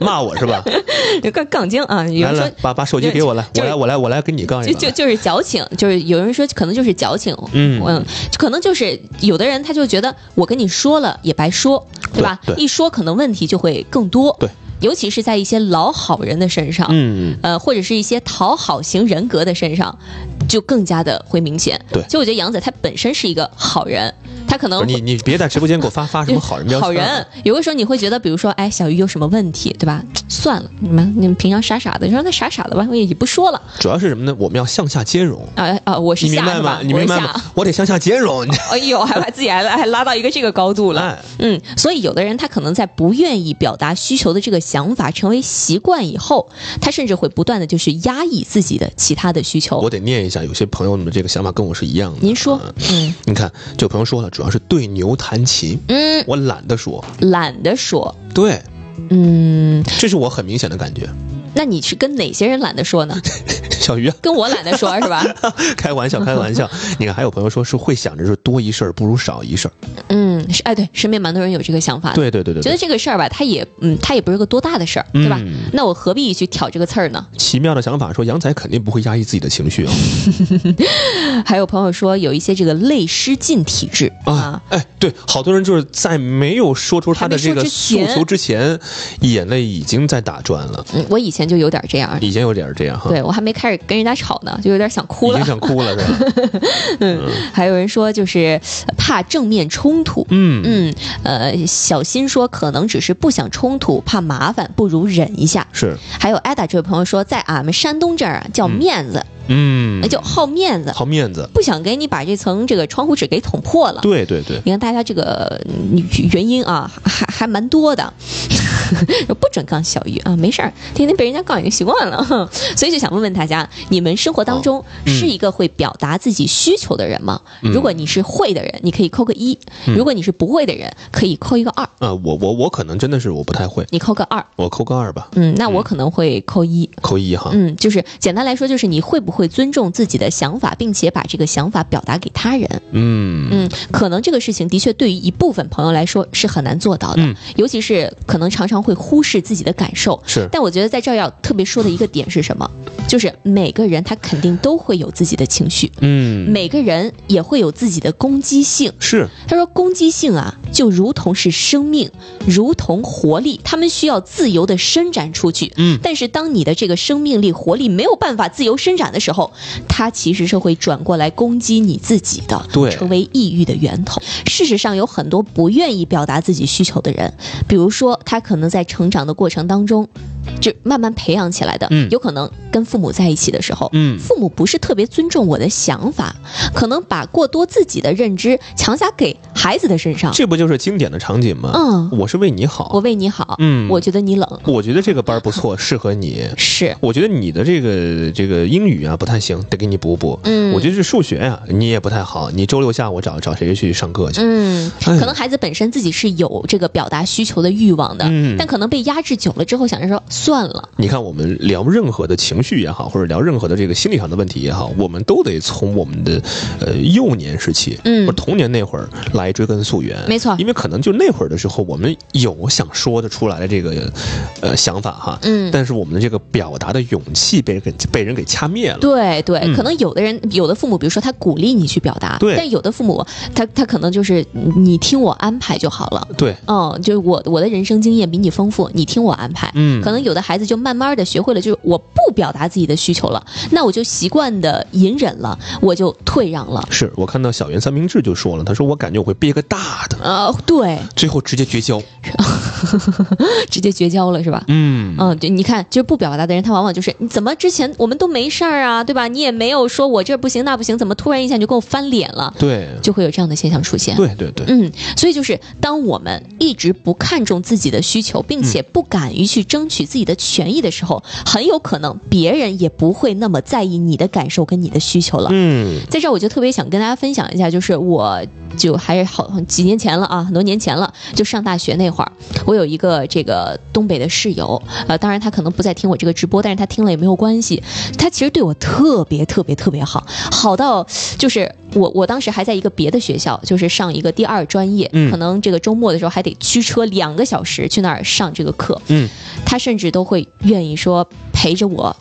S2: 骂我是吧？<laughs>
S1: 杠杠精啊，有人说
S2: 来来，把把手机给我来，我来我来我来跟你杠一杠。
S1: 就就就是矫情，就是有人说可能就是矫情，
S2: 嗯
S1: 可能就是有的人他就觉得我跟你说了也白说，对吧？
S2: 对对
S1: 一说可能问题就会更多，
S2: 对，
S1: 尤其是在一些老好人的身上，
S2: 嗯，
S1: 呃，或者是一些讨好型人格的身上，就更加的会明显。
S2: 对
S1: 其实我觉得杨仔他本身是一个好人，他可能
S2: 你你别在直播间给我发 <laughs> 发什么好人标签。
S1: 好人，有的时候你会觉得，比如说，哎，小鱼有什么问题，对吧？算了，你们你们平常傻傻的，你说他傻傻的吧，我也不说了。
S2: 主要是什么呢？我们要向下兼容，
S1: 啊啊，我是
S2: 你明白吗？？你明白吗？我得向下兼容。你 <laughs>
S1: 哎呦，还把自己还还拉到一个这个高度了。
S2: 哎，
S1: 嗯，所以有的人他可能在不愿意表达需求的这个想法成为习惯以后，他甚至会不断的就是压抑自己的其他的需求
S2: 我。得念一下，有些朋友们的这个想法跟我是一样的。
S1: 您说
S2: 啊，
S1: 嗯
S2: 你看，这个朋友说了，主要是对牛弹琴，
S1: 嗯，
S2: 我懒得说。
S1: 懒得说，
S2: 对，
S1: 嗯，
S2: 这是我很明显的感觉。
S1: 那你是跟哪些人懒得说呢？<laughs>
S2: 小鱼啊，
S1: 跟我懒得说是吧？<laughs>
S2: 开玩笑，开玩笑。<laughs> 你看，还有朋友说是会想着是多一事不如少一事。
S1: 嗯，嗯，是哎，对，身边蛮多人有这个想法的，
S2: 对对对对对，
S1: 觉得这个事儿吧，它也嗯，它也不是个多大的事儿，对吧？
S2: 嗯
S1: 那我何必去挑这个刺儿呢？
S2: 奇妙的想法说，杨仔肯定不会压抑自己的情绪啊 <laughs>
S1: 还有朋友说有一些这个泪失禁体质啊
S2: 啊！哎，对，好多人就是在没有说出他的这个诉求之前，眼泪已经在打转了。
S1: 嗯，我以前就有点这样，
S2: 以前有点这样哈，
S1: 对我还没开始跟人家吵呢，就有点想哭了
S2: 已经。想哭了是吧？<laughs>
S1: 还有人说就是呃怕正面冲突。
S2: 嗯。
S1: 嗯，呃，小新说可能只是不想冲突，怕麻烦，不如忍一下。
S2: 是，
S1: 还有艾达这位朋友说，在俺们山东这儿啊叫面子，
S2: 嗯。
S1: 那，就好面子，
S2: 好面子，
S1: 不想给你把这层这个窗户纸给捅破了。
S2: 对对对，
S1: 你看大家这个嗯原因啊，<laughs> 还还蛮多的，<laughs> 不准杠小鱼啊，没事儿，天天被人家杠已经习惯了，哼 <laughs> 所以就想问问大家，你们生活当中
S2: 嗯。
S1: 是一个会表达自己需求的人吗？
S2: 嗯。
S1: 如果你是会的人，你可以扣个一；如果你是不会的人，可以扣一个二，
S2: 啊，我我我可能真的是我不太会，
S1: 你扣个二。
S2: 我扣个二吧，
S1: 嗯，那我可能会扣一。
S2: 扣一哈。
S1: 嗯，就是简单来说，就是你会不会尊重自己的想法，并且把这个想法表达给他人？
S2: 嗯
S1: 嗯，可能这个事情的确对于一部分朋友来说是很难做到的，
S2: 嗯
S1: 尤其是可能常常会忽视自己的感受。
S2: 是
S1: 但我觉得在这儿要特别说的一个点是什么？就是每个人他肯定都会有自己的情绪，
S2: 嗯
S1: 每个人也会有自己的攻击性。
S2: 是
S1: 他说，攻击性啊，就如同是生命，如同活力，他们需要自由的伸展出去。
S2: 嗯
S1: 但是当你的这个生命力、活力没有办法自由伸展的时候，它其实是会转过来攻击你自己的，
S2: 对
S1: 成为抑郁的源头。事实上，有很多不愿意表达自己需求的人，比如说他可能在成长的过程当中，就慢慢培养起来的，
S2: 嗯
S1: 有可能跟父母在一起的时候，
S2: 嗯。
S1: 父母不是特别尊重我的想法，可能把过多自己的认知强加给孩子的身上。
S2: 这不就是经典的场景吗？
S1: 嗯。
S2: 我是为你好，
S1: 我为你好，
S2: 嗯。
S1: 我觉得你冷，
S2: 我觉得这个班儿不错，适合你。<laughs>
S1: 是，
S2: 我觉得你的这个这个英语啊不太行，得给你补补。
S1: 嗯。
S2: 我觉得这数学呀、你也不太好，你周六下午找找谁去上课去？
S1: 嗯，
S2: 哎
S1: 可能孩子本身自己是有这个表达需求的欲望的，
S2: 嗯。
S1: 但可能被压制久了之后，想着说算了，
S2: 你看，我们聊任何的情绪也好，或者聊任何的这个心理上的问题也好，我们都得从我们的呃幼年时期，
S1: 嗯
S2: 或者童年那会儿来追根溯源。
S1: 没错
S2: 因为可能就那会儿的时候，我们有想说的出来的这个呃想法哈，
S1: 嗯
S2: 但是我们的这个表达的勇气被人给被人给掐灭了。
S1: 对对，
S2: 嗯
S1: 可能有的人，有的父母，比如说他鼓励你去表达，
S2: 对
S1: 但有的父母，他他可能就是你听我安排就好了。
S2: 对，
S1: 嗯，就是我我的人生经验比你丰富，你听我安排。
S2: 嗯
S1: 可能有的孩子就慢慢的学会了，就是我不表达自己的需求了，那我就习惯的隐忍了，我就退让了。
S2: 是我看到小圆三明治就说了，他说我感觉我会憋个大的，
S1: 呃，对，
S2: 最后直接绝交。<laughs>
S1: 直接绝交了是吧？
S2: 嗯
S1: 嗯，就，你看，就是不表达的人，他往往就是你怎么之前我们都没事儿啊，对吧？你也没有说我这不行那不行，怎么突然一下你就跟我翻脸了？
S2: 对，
S1: 就会有这样的现象出现。
S2: 对对对，
S1: 嗯，所以就是当我们一直不看重自己的需求，并且不敢于去争取自己的权益的时候，很有可能别人也不会那么在意你的感受跟你的需求了。
S2: 嗯
S1: 在这儿我就特别想跟大家分享一下，就是我就还是好几年前了啊，很多年前了，就上大学那会儿，我有一个这个东北的室友，呃，当然他可能不在听我这个直播，但是他听了也没有关系，他其实对我特别特别特别好，好到就是我我当时还在一个别的学校，就是上一个第二专业，
S2: 嗯
S1: 可能这个周末的时候还得驱车两个小时去那儿上这个课，
S2: 嗯，
S1: 他甚至都会愿意说陪着我。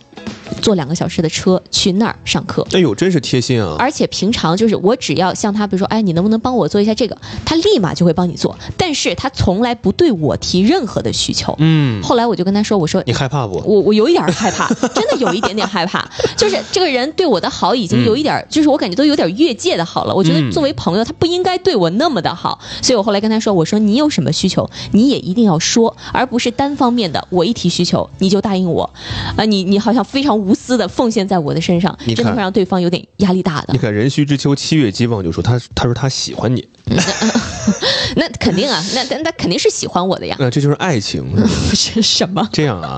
S1: 坐两个小时的车去那儿上课，
S2: 哎呦，真是贴心啊！
S1: 而且平常就是我只要向他，比如说，哎，你能不能帮我做一下这个，他立马就会帮你做，但是他从来不对我提任何的需求。
S2: 嗯，
S1: 后来我就跟他说，我说
S2: 你害怕不？
S1: 我我有一点害怕，<laughs> 真的有一点点害怕，就是这个人对我的好已经有一点儿，就是我感觉都有点越界的好了。我觉
S2: 嗯。
S1: 得作为朋友，他不应该对我那么的好，所以我后来跟他说，我说你有什么需求，你也一定要说，而不是单方面的我一提需求你就答应我，啊，你你好像非常无私的奉献在我的身上，真的会让对方有点压力大的
S2: 你。看人须知秋七月既望就说他他说他喜欢你，<laughs>
S1: 那肯定啊，那那那肯定是喜欢我的呀，<laughs>
S2: 那这就是爱情。是
S1: 什么？
S2: 这样啊，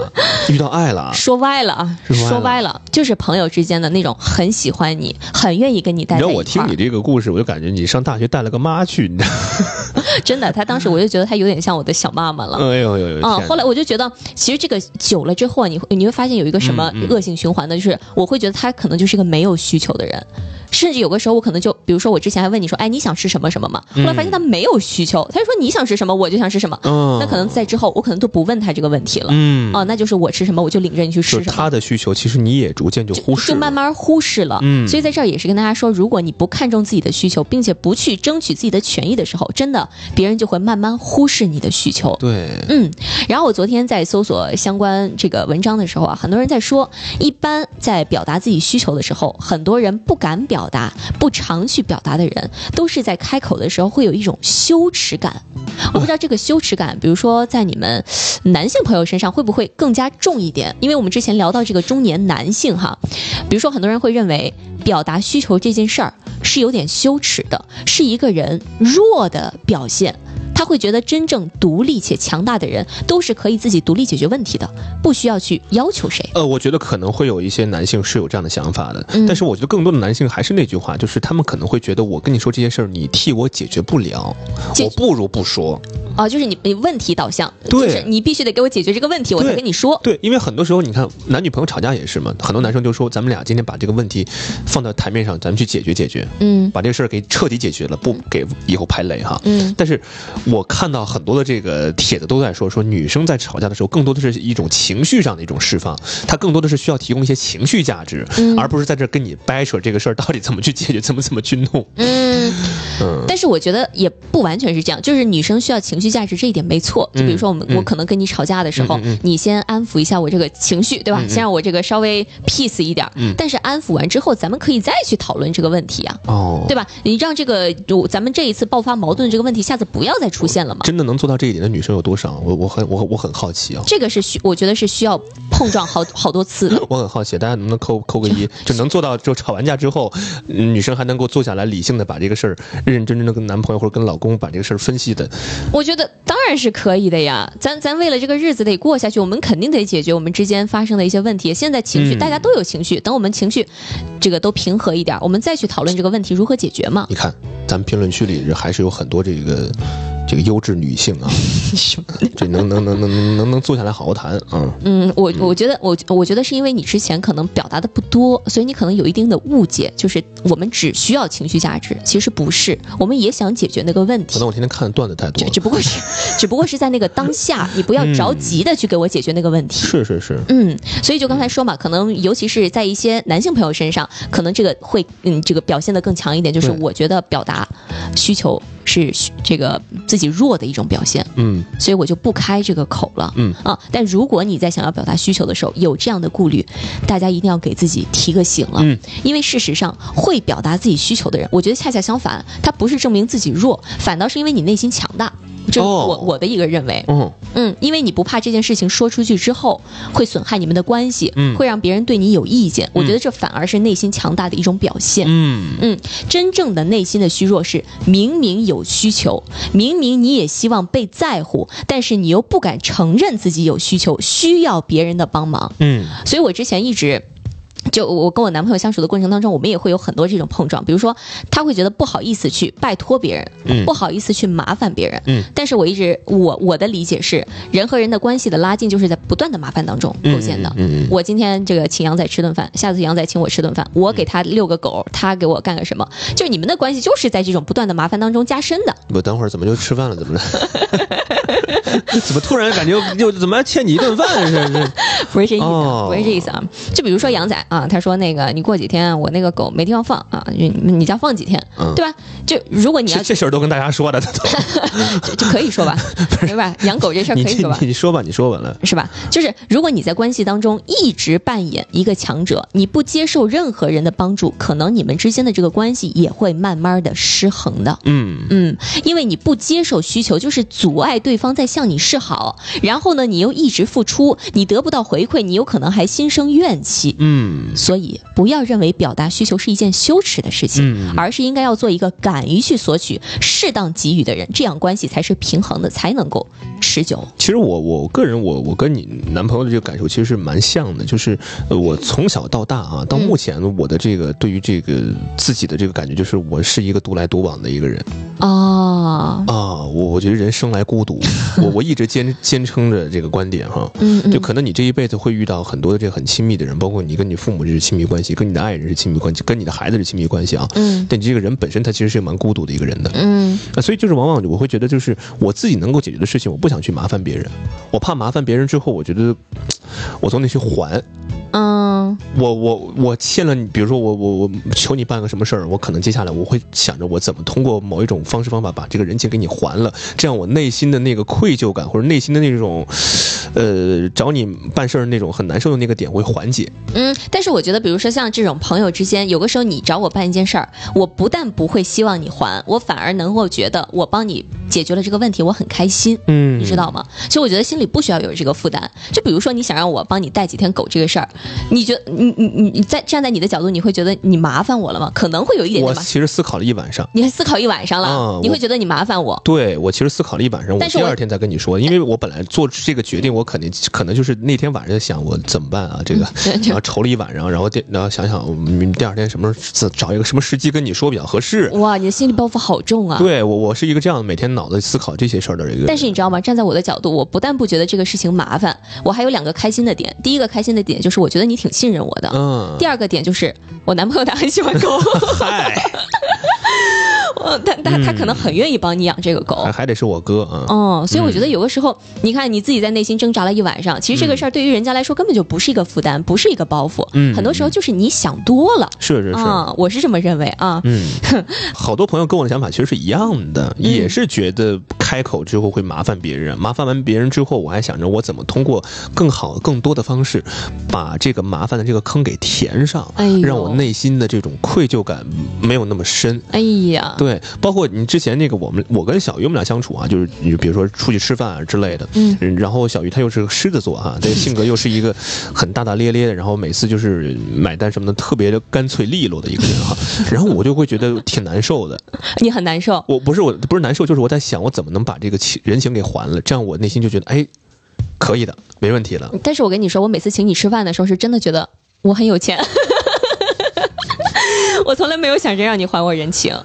S2: 遇到爱了，
S1: 说歪了啊，
S2: 说歪了
S1: 就是朋友之间的那种很喜欢你，很愿意跟你待
S2: 你知道
S1: 在一块儿。
S2: 我听你这个故事，我就感觉你上大学带了个妈去，你知道？<laughs>
S1: 真的，他当时我就觉得他有点像我的小妈妈了。
S2: 哎呦呦呦！
S1: 嗯，后来我就觉得，其实这个久了之后，你会你会发现有一个什么恶性循环呢？就是我会觉得他可能就是一个没有需求的人，甚至有个时候我可能就，比如说我之前还问你说，哎，你想吃什么什么吗？后来发现他没有需求，他就说你想吃什么我就想吃什么。
S2: 嗯，
S1: 那可能在之后我可能都不问他这个问题了。
S2: 嗯
S1: 哦，那就是我吃什么我就领着你去吃什么。
S2: 他的需求，其实你也逐渐就忽视了，
S1: 就慢慢忽视了。
S2: 嗯
S1: 所以在这儿也是跟大家说，如果你不看重自己的需求，并且不去争取自己的权益的时候，真的别人就会慢慢忽视你的需求。
S2: 对，
S1: 嗯，然后我昨天在搜索相关这个文章的时候啊，很多人在说，一般在表达自己需求的时候，很多人不敢表表达、不常去表达的人，都是在开口的时候会有一种羞耻感。我不知道这个羞耻感，比如说在你们男性朋友身上会不会更加重一点？因为我们之前聊到这个中年男性哈，比如说很多人会认为表达需求这件事儿是有点羞耻的，是一个人弱的表现。他会觉得真正独立且强大的人都是可以自己独立解决问题的，不需要去要求谁。
S2: 呃，我觉得可能会有一些男性是有这样的想法的，
S1: 嗯
S2: 但是我觉得更多的男性还是那句话，就是他们可能会觉得我跟你说这些事儿，你替我解决不了，我不如不说。
S1: 啊，就是你你问题导向，就是你必须得给我解决这个问题，我才跟你说。
S2: 对，因为很多时候你看男女朋友吵架也是嘛，很多男生就说咱们俩今天把这个问题放到台面上，咱们去解决解决，
S1: 嗯
S2: 把这个事儿给彻底解决了，不给以后排雷哈。
S1: 嗯
S2: 但是我看到很多的这个帖子都在说，说女生在吵架的时候，更多的是一种情绪上的一种释放，她更多的是需要提供一些情绪价值，
S1: 嗯
S2: 而不是在这儿跟你掰扯这个事儿到底怎么去解决，怎么怎么去弄。
S1: 嗯，
S2: 嗯，
S1: 但是我觉得也不完全是这样，就是女生需要情绪价值这一点没错。就比如说我们、
S2: 嗯
S1: 我可能跟你吵架的时候，你先安抚一下我这个情绪，对吧？先让我这个稍微 peace 一点。
S2: 嗯
S1: 但是安抚完之后，咱们可以再去讨论这个问题啊。
S2: 哦，
S1: 对吧？你让这个咱们这一次爆发矛盾这个问题，下次不要再出现了吗？
S2: 真的能做到这一点的女生有多少？我我很我我很好奇啊。
S1: 这个是需，我觉得是需要碰撞好 <laughs> 好多次的。<laughs>
S2: 我很好奇，大家能不能扣扣个一，<laughs> 就能做到，就吵完架之后，嗯女生还能够坐下来理性的把这个事儿认认真真的跟男朋友或者跟老公把这个事儿分析的，
S1: 我觉得当然是可以的呀，咱咱为了这个日子得过下去，我们肯定得解决我们之间发生的一些问题。现在情绪、
S2: 嗯
S1: 大家都有情绪，等我们情绪这个都平和一点，我们再去讨论这个问题如何解决嘛。
S2: 你看，咱们评论区里还是有很多这个这个优质女性啊，<laughs> 这能能能能能能能坐下来好好谈啊。
S1: 嗯，我我觉得我我觉得是因为你之前可能表达的不多，所以你可能有一定的误解，就是我们只需要情绪价值，其实不是，我们也想解决那个问题
S2: 可能。我天天看的段子太多了。
S1: 只不过是，只不过是在那个当下，你不要着急的去给我解决那个问题。
S2: 是是是，
S1: 嗯，所以就刚才说嘛，可能尤其是在一些男性朋友身上，可能这个会嗯这个表现的更强一点。就是我觉得表达需求是需这个自己弱的一种表现，
S2: 嗯
S1: 所以我就不开这个口了。
S2: 嗯
S1: 啊，但如果你在想要表达需求的时候有这样的顾虑，大家一定要给自己提个醒了。
S2: 嗯，
S1: 因为事实上会表达自己需求的人，我觉得恰恰相反，他不是证明自己弱，反倒是因为你内心强大。这是
S2: 哦
S1: 我、我的一个认为。
S2: 嗯，
S1: 嗯，因为你不怕这件事情说出去之后会损害你们的关系，
S2: 嗯
S1: 会让别人对你有意见。我觉得这反而是内心强大的一种表现。
S2: 嗯
S1: 嗯，真正的内心的虚弱是明明有需求，明明你也希望被在乎，但是你又不敢承认自己有需求，需要别人的帮忙。
S2: 嗯
S1: 所以我之前一直。就我跟我男朋友相处的过程当中，我们也会有很多这种碰撞。比如说，他会觉得不好意思去拜托别人，
S2: 嗯
S1: 不好意思去麻烦别人。
S2: 嗯，
S1: 但是我一直我我的理解是，人和人的关系的拉近就是在不断的麻烦当中构建的。
S2: 嗯嗯嗯
S1: 我今天这个请杨仔吃顿饭，下次杨仔请我吃顿饭，我给他遛个狗，他给我干个什么，就是你们的关系就是在这种不断的麻烦当中加深的。
S2: 我等会儿怎么就吃饭了？怎么着？<laughs> <laughs> 怎么突然感觉又怎么还欠你一顿饭？是是，<laughs>
S1: 不是这意思不是这意思啊。就比如说杨仔啊，他说那个你过几天我那个狗没地方放啊，你你家放几天，
S2: 嗯
S1: 对吧？就如果你要
S2: 这这事儿都跟大家说的，都
S1: 就 <laughs> 就可以说吧，对吧？养狗这事儿可以说吧。
S2: 你你说吧，你说完了。
S1: 是吧？就是如果你在关系当中一直扮演一个强者，你不接受任何人的帮助，可能你们之间的这个关系也会慢慢的失衡的。
S2: 嗯
S1: 嗯，因为你不接受需求，就是阻碍对方在向你示好，然后呢，你又一直付出，你得不到回馈，你有可能还心生怨气。
S2: 嗯
S1: 所以，不要认为表达需求是一件羞耻的事情，
S2: 嗯
S1: 而是应该要做一个敢于去索取、适当给予的人，这样关系才是平衡的，才能够持久。
S2: 其实我我个人我我跟你男朋友的这个感受其实是蛮像的，就是呃我从小到大啊，到
S1: 嗯
S2: 目前我的这个对于这个自己的这个感觉，就是我是一个独来独往的一个人。
S1: 哦，
S2: 啊，我我觉得人生来孤独，<laughs> 我我一直坚坚称着这个观点哈。
S1: 嗯嗯，
S2: 就可能你这一辈子会遇到很多的这个很亲密的人，包括你跟你父母这是亲密关系，跟你的爱人是亲密关系，跟你的孩子是亲密关系啊。
S1: 嗯
S2: 但你这个人本身他其实是蛮孤独的一个人的。
S1: 嗯
S2: 啊，所以就是往往我会觉得，就是我自己能够解决的事情，我不想去麻烦别人，我怕麻烦别人之后，我觉得我总得去还。
S1: 嗯
S2: 我我我欠了你，比如说我我我求你办个什么事儿，我可能接下来我会想着我怎么通过某一种方式方法把这个人情给你还了，这样我内心的那个愧疚感或者内心的那种，呃，找你办事儿那种很难受的那个点会缓解。
S1: 嗯，但是我觉得，比如说像这种朋友之间，有个时候你找我办一件事儿，我不但不会希望你还，我反而能够觉得我帮你解决了这个问题，我很开心。
S2: 嗯
S1: 你知道吗？其实我觉得心里不需要有这个负担。就比如说，你想让我帮你带几天狗这个事儿，你觉得你你你你在站在你的角度，你会觉得你麻烦我了吗？可能会有一点
S2: 我。其实思考了一晚上。
S1: 你还思考一晚上了，你会觉得你麻烦我。
S2: 对我其实思考了一晚上，我第二天再跟你说，因为我本来做这个决定，我肯定可能就是那天晚上想我怎么办啊，这个，<laughs> 然后愁了一晚上，然后第然后想想，嗯第二天什么时候找一个什么时机跟你说比较合适。
S1: 哇，你的心理包袱好重啊！
S2: 对我，我是一个这样每天脑子思考这些事儿的一个人。
S1: 但是你知道吗？站在我的角度，我不但不觉得这个事情麻烦，我还有两个开心的点。第一个开心的点就是我觉得你挺信任我的。
S2: 嗯，
S1: 第二个点就是我男朋友他很喜欢狗，<laughs>
S2: 嗨，
S1: 我他他他可能很愿意帮你养这个狗
S2: 还。还得是我哥啊。
S1: 哦，所以我觉得有的时候，你看你自己在内心挣扎了一晚上，其实这个事儿对于人家来说根本就不是一个负担，不是一个包袱。
S2: 嗯
S1: 很多时候就是你想多了
S2: 是是是。
S1: 啊，我是这么认为啊。
S2: 嗯，<laughs> 好多朋友跟我的想法其实是一样的，
S1: 嗯
S2: 也是觉得开口之后会麻烦别人，麻烦完别人之后，我还想着我怎么通过更好、更多的方式，把这个麻烦的这个坑给填上，
S1: 哎
S2: 让我内心的这种愧疚感没有那么深。
S1: 哎呀，
S2: 对，包括你之前那个我们，我跟小鱼我们俩相处啊，就是你比如说出去吃饭啊之类的，
S1: 嗯
S2: 然后小鱼他又是个狮子座哈，这个性格又是一个很大大咧咧的，然后每次就是买单什么的特别的干脆利落的一个人哈，然后我就会觉得挺难受的。<laughs>
S1: 你很难受。
S2: 我不是我不是难受，就是我在想我怎么能把这个情人情给还了，这样我内心就觉得哎，可以的，没问题了。
S1: 但是我跟你说，我每次请你吃饭的时候，是真的觉得我很有钱，<laughs> 我从来没有想着让你还我人情，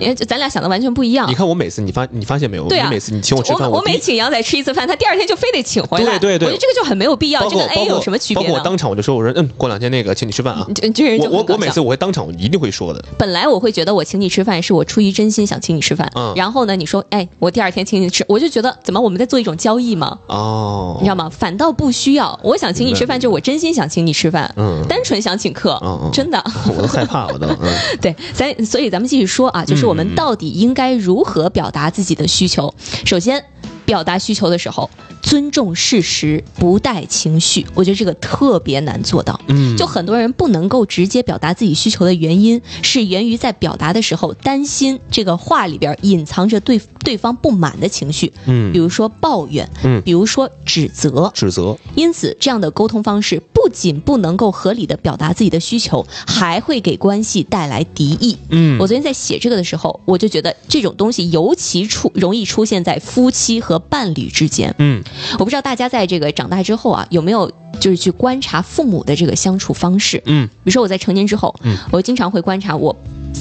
S1: 因为咱俩想的完全不一样
S2: 你。看我每次你发你发现没有？
S1: 对啊
S2: 每次你请我吃饭，
S1: 我
S2: 第一
S1: 每请杨仔吃一次饭，他第二天就非得请回来。
S2: 对对对
S1: 我觉得这个就很没有必要，这跟
S2: 包括包
S1: A
S2: 括
S1: 有什么区别？
S2: 包括我当场我就说我说嗯，过两天那个请你吃饭啊。
S1: 这这人
S2: 我我我每次我会当场我一定会说的。
S1: 本来我会觉得我请你吃饭是我出于真心想请你吃饭，
S2: 嗯
S1: 然后呢，你说哎，我第二天请你吃，我就觉得怎么我们在做一种交易吗？
S2: 哦，
S1: 你知道吗？反倒不需要，我想请你吃饭，就是我真心想请你吃饭，
S2: 嗯
S1: 单纯想请客，
S2: 嗯嗯
S1: 真的。
S2: 我都害怕，<laughs> 我都嗯。
S1: 对，咱所以咱们继续说啊，就是我们到底应该如何表达自己的需求？首先，表达需求的时候，尊重事实，不带情绪，我觉得这个特别难做到。
S2: 嗯。
S1: 就很多人不能够直接表达自己需求的原因，是源于在表达的时候担心这个话里边隐藏着对对方不满的情绪，
S2: 嗯。
S1: 比如说抱怨，
S2: 嗯。
S1: 比如说指责，
S2: 指责，
S1: 因此，这样的沟通方式不仅不能够合理的表达自己的需求，还会给关系带来敌意。
S2: 嗯。
S1: 我昨天在写这个的时候，我就觉得这种东西尤其出容易出现在夫妻和伴侣之间。
S2: 嗯
S1: 我不知道大家在这个长大之后啊，有没有就是去观察父母的这个相处方式？
S2: 嗯
S1: 比如说我在成年之后，
S2: 嗯
S1: 我经常会观察我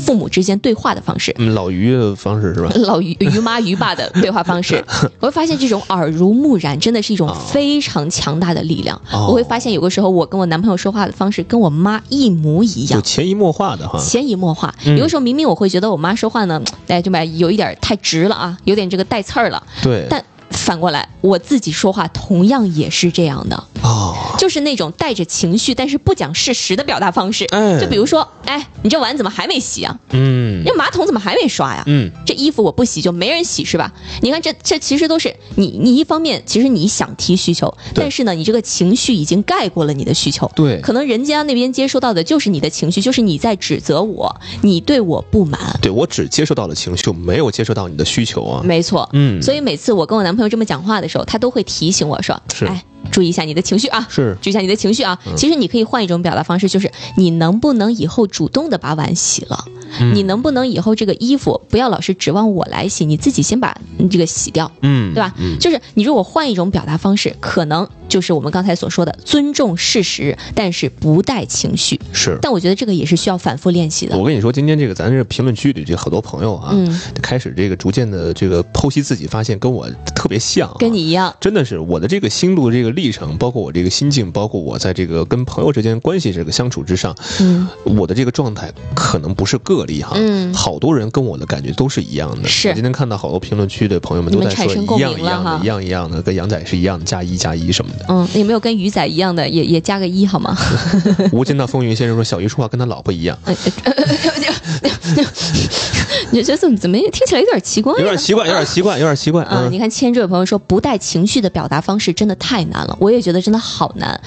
S1: 父母之间对话的方式。
S2: 嗯，老于的方式是吧？<laughs>
S1: 老于于妈于爸的对话方式，<laughs> 我会发现这种耳濡目染真的是一种
S2: 哦
S1: 非常强大的力量。
S2: 哦
S1: 我会发现有个时候我跟我男朋友说话的方式跟我妈一模一样。
S2: 就潜移默化的哈。
S1: 潜移默化，
S2: 嗯
S1: 有的时候明明我会觉得我妈说话呢，哎，这么有一点太直了啊，有点这个带刺儿了。
S2: 对，
S1: 但反过来，我自己说话同样也是这样的，
S2: 哦，
S1: 就是那种带着情绪但是不讲事实的表达方式。
S2: 嗯
S1: 就比如说，哎，你这碗怎么还没洗啊？
S2: 嗯
S1: 这马桶怎么还没刷呀？
S2: 嗯
S1: 这衣服我不洗就没人洗是吧？你看这这其实都是你你一方面其实你想提需求，但是呢你这个情绪已经盖过了你的需求。
S2: 对
S1: 可能人家那边接收到的就是你的情绪，就是你在指责我，你对我不满。
S2: 对，我只接受到了情绪，没有接受到你的需求啊。
S1: 没错，
S2: 嗯，
S1: 所以每次我跟我男朋友这么讲话的时候，他都会提醒我说：“
S2: 是
S1: 哎，注意一下你的情绪啊。”
S2: 是
S1: 注意一下你的情绪啊！其实你可以换一种表达方式，就是你能不能以后主动的把碗洗了？
S2: 嗯
S1: 你能不能以后这个衣服不要老是指望我来洗，你自己先把这个洗掉，
S2: 嗯，
S1: 对吧？
S2: 嗯，
S1: 就是你如果换一种表达方式，可能就是我们刚才所说的尊重事实，但是不带情绪。
S2: 是。
S1: 但我觉得这个也是需要反复练习的。
S2: 我跟你说，今天这个咱这评论区里这好多朋友啊，
S1: 嗯，
S2: 开始这个逐渐的这个剖析自己，发现跟我特别像、啊，
S1: 跟你一样，
S2: 真的是我的这个心路这个历程，包括我这个心境，包括我在这个跟朋友之间关系这个相处之上，
S1: 嗯，
S2: 我的这个状态可能不是个例哈，
S1: 嗯
S2: 好多人跟我的感觉都是一样的。
S1: 是
S2: 我今天看到好多评论区的朋友们都在说一样一样的，一样一样的，跟杨仔是一样的，加一加一什么的。
S1: 嗯，有没有跟鱼仔一样的，也也加个一好吗？<laughs>
S2: 无间道风云先生说，小鱼说话跟他老婆一样，
S1: 你觉得怎么怎么听起来有点奇怪？
S2: 有点奇怪，有点奇怪，有点奇怪。
S1: 啊、
S2: 嗯
S1: 你看千这位朋友说不带情绪的表达方式真的太难了，我也觉得真的好难。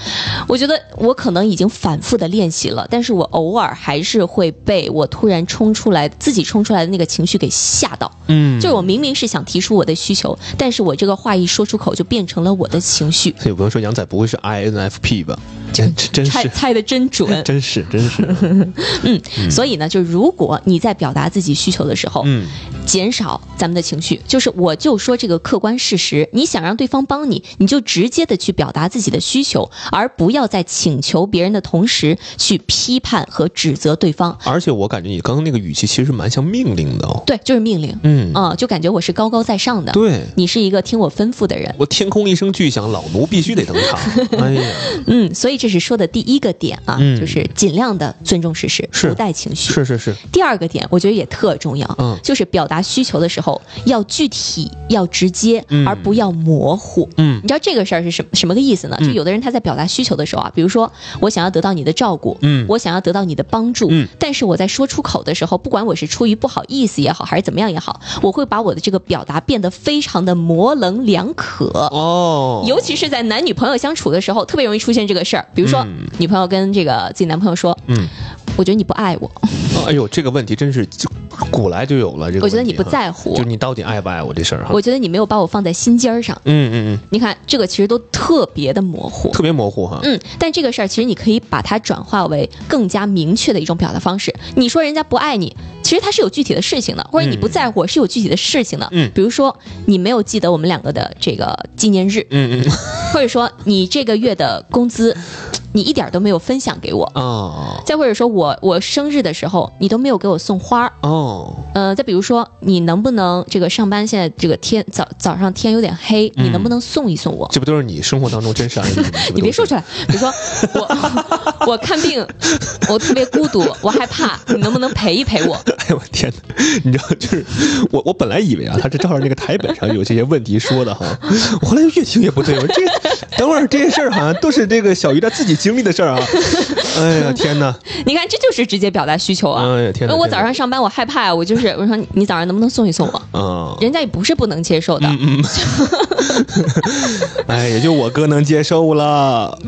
S1: 我觉得我可能已经反复的练习了，但是我偶尔还是会被我突然冲出来自己冲出来的那个情绪给吓到。
S2: 嗯，
S1: 就是我明明是想提出我的需求，但是我这个话一说出口就变成了我的情绪。
S2: 有朋友说杨仔不会是 INFP 吧？真真是，
S1: 猜猜的真准，<laughs>
S2: 真是真是。<laughs>
S1: 嗯，所以呢，就如果你在表达自己需求的时候，
S2: 嗯，
S1: 减少咱们的情绪，就是我就说这个客观事实。你想让对方帮你，你就直接的去表达自己的需求，而不要在请求别人的同时去批判和指责对方。
S2: 而且我感觉你刚刚那个语气其实蛮像命令的哦。
S1: 对，就是命令，
S2: 嗯，
S1: 啊、就感觉我是高高在上的，
S2: 对。
S1: 你是一个听我吩咐的人。
S2: 我天空一声巨响，老奴必须得登场。<laughs> 哎呀，
S1: 嗯，所以这是说的第一个点啊，
S2: 嗯。
S1: 就是尽量的尊重事实，不带情绪。
S2: 是是是，
S1: 第二个点，我觉得也特重要，
S2: 嗯。
S1: 就是表达需求的时候要具体、要直接，
S2: 嗯。
S1: 而不要模糊。
S2: 嗯。
S1: 你知道这个事儿是什么什么个意思呢？
S2: 嗯。
S1: 就有的人他在表达需求的时候啊，比如说我想要得到你的照顾，
S2: 嗯。
S1: 我想要得到你的帮助，
S2: 嗯。
S1: 但是我在说出口的时候，不管我是出于不好意思也好，还是怎么样也好，我会把我的这个表达变得非常的模棱两可。
S2: 哦，
S1: 尤其是在男女朋友相处的时候，特别容易出现这个事儿。比如说，
S2: 嗯。
S1: 女朋友跟这个自己男朋友说
S2: 嗯，：“
S1: 我觉得你不爱我，
S2: 哎呦，这个问题真是就古来就有了。这个
S1: 我觉得你不在乎
S2: 就，你到底爱不爱我这事儿哈。
S1: 我觉得你没有把我放在心尖儿上。”
S2: 嗯嗯嗯，
S1: 你看，这个其实都特别的模糊。
S2: 特别模糊哈。
S1: 嗯，但这个事儿其实你可以把它转化为更加明确的一种表达方式。你说人家不爱你，其实他是有具体的事情的，或者你不在乎是有具体的事情的。
S2: 嗯
S1: 比如说你没有记得我们两个的这个纪念日，
S2: 嗯嗯 <laughs>
S1: 或者说你这个月的工资，你一点都没有分享给我。
S2: 哦
S1: 再或者说我我生日的时候，你都没有给我送花儿。
S2: 哦，
S1: 呃，再比如说，你能不能这个上班现在这个天早早上天有点黑，你能不能送一送我？
S2: 这不都是你生活当中真实案例吗？<laughs>
S1: 你别说出
S2: 来。
S1: 来，比如说我 <laughs> 我看病，我特别孤独，我害怕，你能不能陪一陪我？
S2: 哎呦我天哪！你知道，就是我我本来以为啊，他是照着那个台本上有这些问题说的哈，我后来越听越不对，我说这等会儿这些事儿好像都是这个小鱼他自己经历的事儿啊。哎呀天哪！<laughs>
S1: 你看，这就是直接表达需求啊！
S2: 哎呀天哪！
S1: 我早上上班我害怕，我就是 <laughs> 我说你早上能不能送一送我？
S2: 嗯，
S1: 人家也不是不能接受的，
S2: 嗯嗯，<laughs> 哎，也就我哥能接受了。<laughs>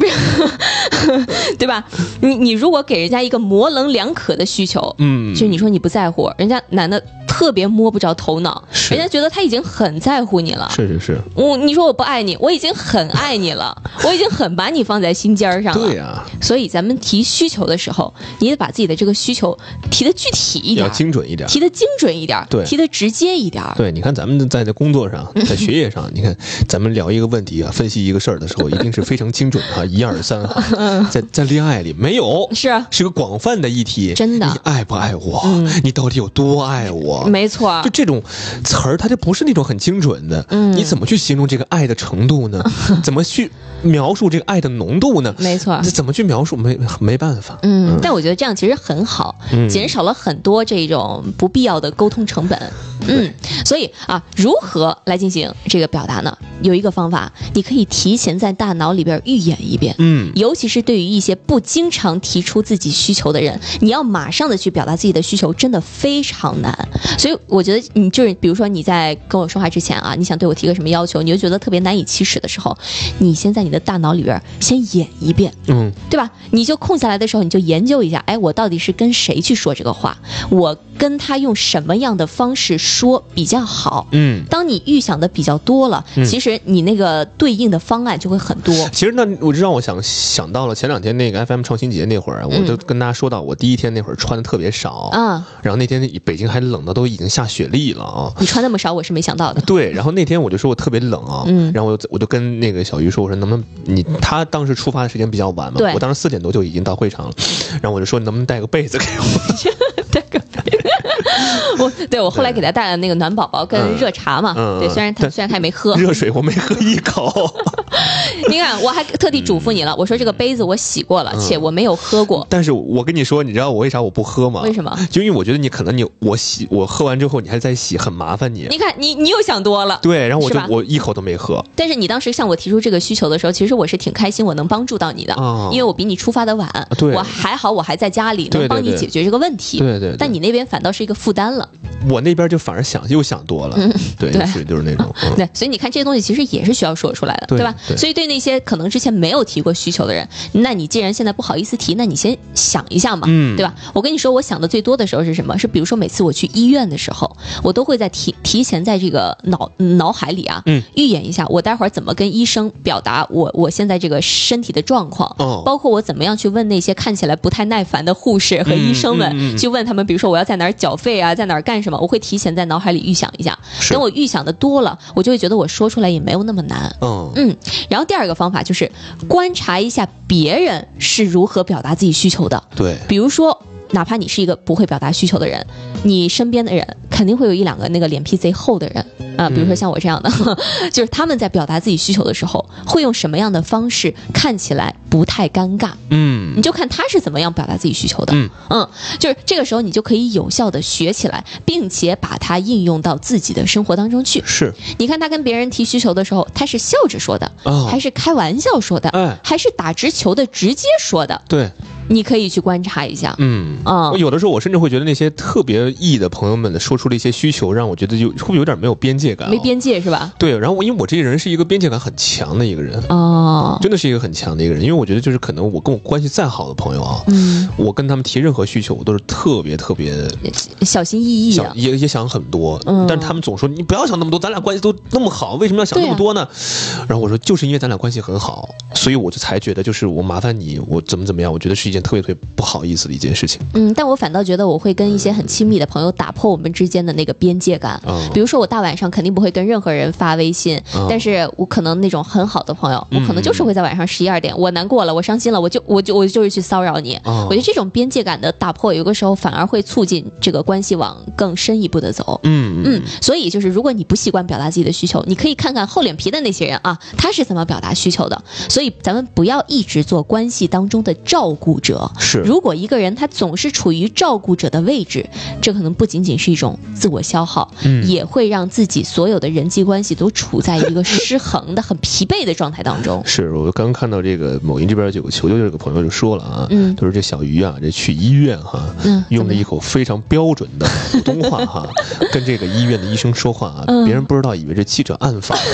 S1: 对吧？你你如果给人家一个模棱两可的需求，
S2: 嗯
S1: 就是你说你不在乎，人家男的特别摸不着头脑，
S2: 是
S1: 人家觉得他已经很在乎你了。
S2: 是是是，
S1: 我你说我不爱你，我已经很爱你了，<laughs> 我已经很把你放在心尖儿上了。
S2: 对呀、
S1: 所以咱们提需求的时候，你得把自己的这个需求提的具体一点
S2: 要，精准一点。
S1: 提的精准一点儿，
S2: 对
S1: 提的直接一点儿。
S2: 对，你看咱们在这工作上，在学业上，<laughs> 你看咱们聊一个问题啊，分析一个事儿的时候，一定是非常精准的，<laughs> 一二三哈。在在恋爱里没有，
S1: 是啊，
S2: 是个广泛的议题。
S1: 真的
S2: 你爱不爱我？
S1: 嗯
S2: 你到底有多爱我？
S1: 没错
S2: 就，这种词儿，它就不是那种很精准的。
S1: 嗯
S2: 你怎么去形容这个爱的程度呢？<laughs> 怎么去描述这个爱的浓度呢？
S1: 没错。
S2: 怎么去描述？没没办法。
S1: 嗯，但我觉得这样其实很好，
S2: 嗯
S1: 减少了很多这种不必要的沟通成本。嗯，所以啊，如何来进行这个表达呢？有一个方法，你可以提前在大脑里边预演一遍。
S2: 嗯
S1: 尤其是对于一些不经常提出自己需求的人，你要马上的去表达自己的需求，真的非常难。所以我觉得你就是，比如说你在跟我说话之前啊，你想对我提个什么要求，你就觉得特别难以启齿的时候，你先在你的大脑里边先演一遍，
S2: 嗯
S1: 对吧？你就空下来的时候，你就研究一下，哎，我到底是跟谁去说这个话？我跟跟他用什么样的方式说比较好。
S2: 嗯。
S1: 当你预想的比较多了，
S2: 嗯
S1: 其实你那个对应的方案就会很多。
S2: 其实那我就让我想想到了前两天那个 FM 创新节那会儿啊，我就跟大家说到，我第一天那会儿穿的特别少，
S1: 啊，
S2: 然后那天北京还冷的都已经下雪粒了啊。
S1: 你穿那么少，我是没想到的。<laughs>
S2: 对，然后那天我就说我特别冷啊，
S1: 嗯
S2: 然后我就我就跟那个小鱼说，我说能不能你他当时出发的时间比较晚嘛，
S1: 对
S2: 我当时四点多就已经到会场了，然后我就说能不能带个被子给我，<laughs> <laughs>
S1: 我对我后来给他带了那个暖宝宝跟
S2: 嗯
S1: 热茶嘛，
S2: 嗯
S1: 对，虽然他虽然他也没喝，<laughs>
S2: 热水我没喝一口，<laughs>
S1: 你看我还特地嘱咐你了，我说这个杯子我洗过了，
S2: 嗯
S1: 且我没有喝过，
S2: 但是我跟你说，你知道我为啥我不喝吗？
S1: 为什么？
S2: 就因为我觉得你可能你我洗我喝完之后你还在洗，很麻烦你。
S1: 你看你你又想多了。
S2: 对，然后我就我一口都没喝。
S1: 但是你当时向我提出这个需求的时候，其实我是挺开心，我能帮助到你的，
S2: 哦
S1: 因为我比你出发的晚，
S2: 对
S1: 我还好，我还在家里能帮你解决这个问题。
S2: 对对对
S1: 但你那边反倒是一个负担了。
S2: 我那边就反而想又想多了，对，
S1: 对。
S2: 是就是那种，<laughs> 嗯。
S1: 对，所以你看这些东西其实也是需要说出来的，
S2: 对
S1: 吧？
S2: 对。
S1: 所以对那些可能之前没有提过需求的人，那你既然现在不好意思提，那你先想一下嘛，
S2: 嗯。
S1: 对吧？我跟你说，我想的最多的时候是什么？是比如说每次我去医院的时候，我都会在提提前在这个脑脑海里啊，
S2: 嗯。
S1: 预演一下我待会儿怎么跟医生表达我我现在这个身体的状况，
S2: 哦。
S1: 包括我怎么样去问那些看起来不太耐烦的护士和医生们，去问他们，比如说我要在哪儿缴费啊，在哪儿干什么，我会提前在脑海里预想一下。等我预想的多了，我就会觉得我说出来也没有那么难。
S2: 嗯
S1: 嗯，然后第二个方法就是观察一下别人是如何表达自己需求的。
S2: 对，
S1: 比如说，哪怕你是一个不会表达需求的人，你身边的人肯定会有一两个那个脸皮贼厚的人啊、比如说像我这样的，<laughs> 就是他们在表达自己需求的时候，会用什么样的方式看起来不太尴尬？
S2: 嗯
S1: 你就看他是怎么样表达自己需求的。
S2: 嗯
S1: 就是这个时候你就可以有效的学起来，并且把它应用到自己的生活当中去。
S2: 是
S1: 你看他跟别人提需求的时候，他是笑着说的，
S2: 啊
S1: 还是开玩笑说的，
S2: 哎
S1: 还是打直球的直接说的？
S2: 对，
S1: 你可以去观察一下。
S2: 嗯
S1: 啊
S2: 我有的时候我甚至会觉得那些特别异的朋友们的说出了一些需求，让我觉得就会不会有点没有边界感、
S1: 没。边界是吧？
S2: 对，然后我因为我这个人是一个边界感很强的一个人，
S1: 哦，
S2: 真的是一个很强的一个人，因为我觉得就是可能我跟我关系再好的朋友啊，
S1: 嗯，
S2: 我跟他们提任何需求，我都是特别特别
S1: 小心翼翼
S2: 想，
S1: 的。
S2: 也也想很多，
S1: 嗯
S2: 但是他们总说你不要想那么多，咱俩关系都那么好，为什么要想那么多呢？然后我说就是因为咱俩关系很好，所以我就才觉得就是我麻烦你，我怎么怎么样，我觉得是一件特别特别不好意思的一件事情。
S1: 嗯，但我反倒觉得我会跟一些很亲密的朋友打破我们之间的那个边界感。
S2: 嗯
S1: 比如说，我大晚上肯定不会跟任何人发微信，
S2: 嗯
S1: 但是我可能那种很好的朋友，我可能就是会在晚上十一二点，我难过了，我伤心了，我就我就我就是去骚扰你。
S2: 哦
S1: 我觉得这种边界感的打破，有的时候反而会促进这个关系往更深一步的走。
S2: 嗯
S1: 嗯，所以就是如果你不习惯表达自己的需求，你可以看看厚脸皮的那些人啊，他是怎么表达需求的。所以咱们不要一直做关系当中的照顾者。
S2: 是。
S1: 如果一个人他总是处于照顾者的位置，这可能不仅仅是一种自我消耗，
S2: 嗯。
S1: 也会让自己所有的人际关系都处在一个失衡的、很疲惫的状态当中。
S2: 是我刚看到这个某音这边有个求救这个朋友就说了啊，
S1: 嗯。
S2: 就是这小鱼啊，这去医院哈，
S1: 嗯
S2: 用了一口非常标准的 <laughs> 普通话哈，跟这个医院的医生说话啊，
S1: 嗯。
S2: 别人不知道以为这记者暗访了，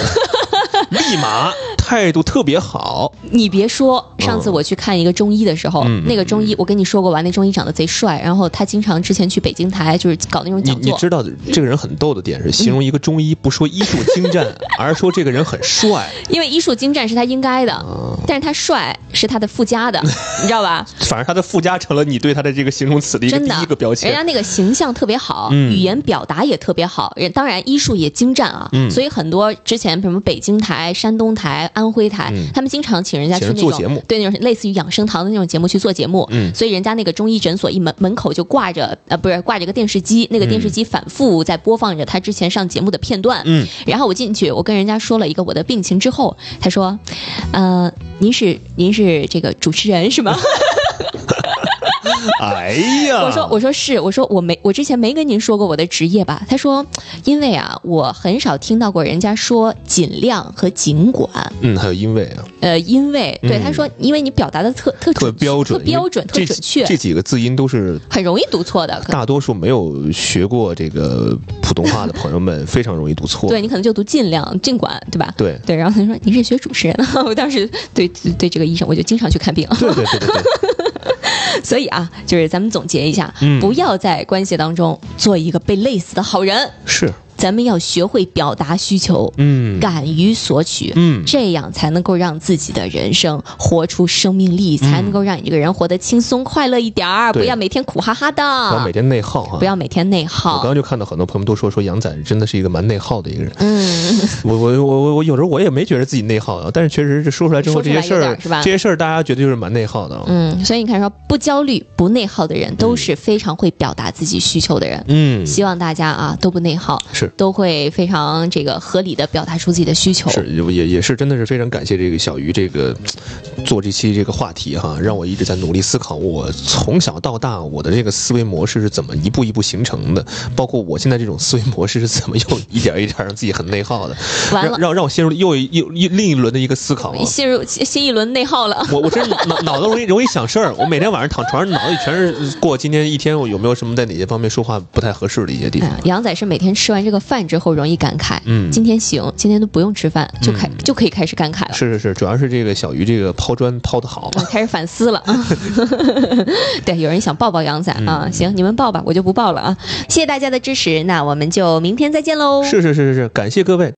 S2: <laughs> 立马态度特别好，
S1: 你别说，上次我去看一个中医的时候，
S2: 嗯
S1: 那个中医我跟你说过吧，那中医长得贼帅，然后他经常之前去北京台就是搞那种讲座。
S2: 你知道这个人很逗的点是，形容一个中医不说医术精湛，而是说这个人很帅。<laughs>
S1: 因为医术精湛是他应该的，
S2: 嗯
S1: 但是他帅是他的附加的，<laughs> 你知道吧？
S2: 反而他的附加成了你对他的这个形容词的一个，第一个标签
S1: 人家。那个形象特别好，
S2: 嗯
S1: 语言表达也特别好，人当然医术也精湛啊。
S2: 嗯
S1: 所以很多之前什么北京台、山东台、安徽台，
S2: 嗯
S1: 他们经常请人家去那种
S2: 做节目
S1: 对那种类似于养生堂的那种节目去做节目。
S2: 嗯
S1: 所以人家那个中医诊所一门门口就挂着呃不是挂着个电视机，那个电视机反复在播放着他之前上节目的片段。
S2: 嗯，
S1: 然后我进去，我跟人家说了一个我的病情之后，他说，呃，您是您是这个主持人是吗？<laughs> <laughs>
S2: 哎呀，
S1: 我说我说是，我说我没我之前没跟您说过我的职业吧？他说，因为啊，我很少听到过人家说尽量和尽管，
S2: 嗯，还有因为啊，
S1: 呃，因为对
S2: 嗯
S1: 他说，因为你表达的特特
S2: 特标准，
S1: 特标准、特准确，
S2: 这几个字音都是
S1: 很容易读错的。
S2: 大多数没有学过这个普通话的朋友们 <laughs> 非常容易读错。
S1: 对你可能就读尽量、尽管，对吧？
S2: 对
S1: 对，然后他说你是学主持人的，我当时对对对这个医生，我就经常去看病。
S2: 对对对对对，<laughs>
S1: 所以啊，就是咱们总结一下，
S2: 嗯
S1: 不要在关系当中做一个被累死的好人。
S2: 是，
S1: 咱们要学会表达需求，
S2: 嗯
S1: 敢于索取，
S2: 嗯
S1: 这样才能够让自己的人生活出生命力，才能够让你这个人活得轻松快乐一点儿，不要每天苦哈哈的
S2: 不要每，天内耗啊。
S1: 不要每天内耗
S2: 我刚。刚就看到很多朋友都说说杨仔真的是一个蛮内耗的一个人。
S1: 嗯，<laughs>
S2: 我我我我我有时候我也没觉得自己内耗啊，但是确实是说出来之后，
S1: 说
S2: 这些事儿
S1: 有点儿是吧
S2: 这些事儿大家觉得就是蛮内耗的啊。
S1: 嗯，所以你看，说不焦虑、不内耗的人，都是非常会表达自己需求的人。
S2: 嗯，
S1: 希望大家啊都不内耗，
S2: 是
S1: 都会非常这个合理的表达出自己的需求。
S2: 是也也是真的是非常感谢这个小鱼这个做这期这个话题哈，让我一直在努力思考，我从小到大我的这个思维模式是怎么一步一步形成的，包括我现在这种思维模式是怎么又一点一点让自己很内耗的，
S1: 完了，
S2: 让让让我陷入又一又一另一轮的一个思考啊。
S1: 陷入新一轮内耗了。
S2: 我我真是脑脑子容易容易想事儿，我每天晚上躺床上脑子里全是过今天一天我有没有什么在哪些方面说话不太合适的一些地方
S1: 哎。杨仔是每天吃完这个饭之后容易感慨，
S2: 嗯
S1: 今天行，今天都不用吃饭就开、
S2: 嗯
S1: 就可以开始感慨了。
S2: 是是是，主要是这个小鱼这个抛砖抛的好。
S1: 嗯开始反思了，<laughs> <laughs> 对，有人想抱抱杨仔啊，
S2: 嗯
S1: 行，你们抱吧，我就不抱了啊，谢谢大家的支持，那我们就明天再见喽。
S2: 是是是是是，感谢各位。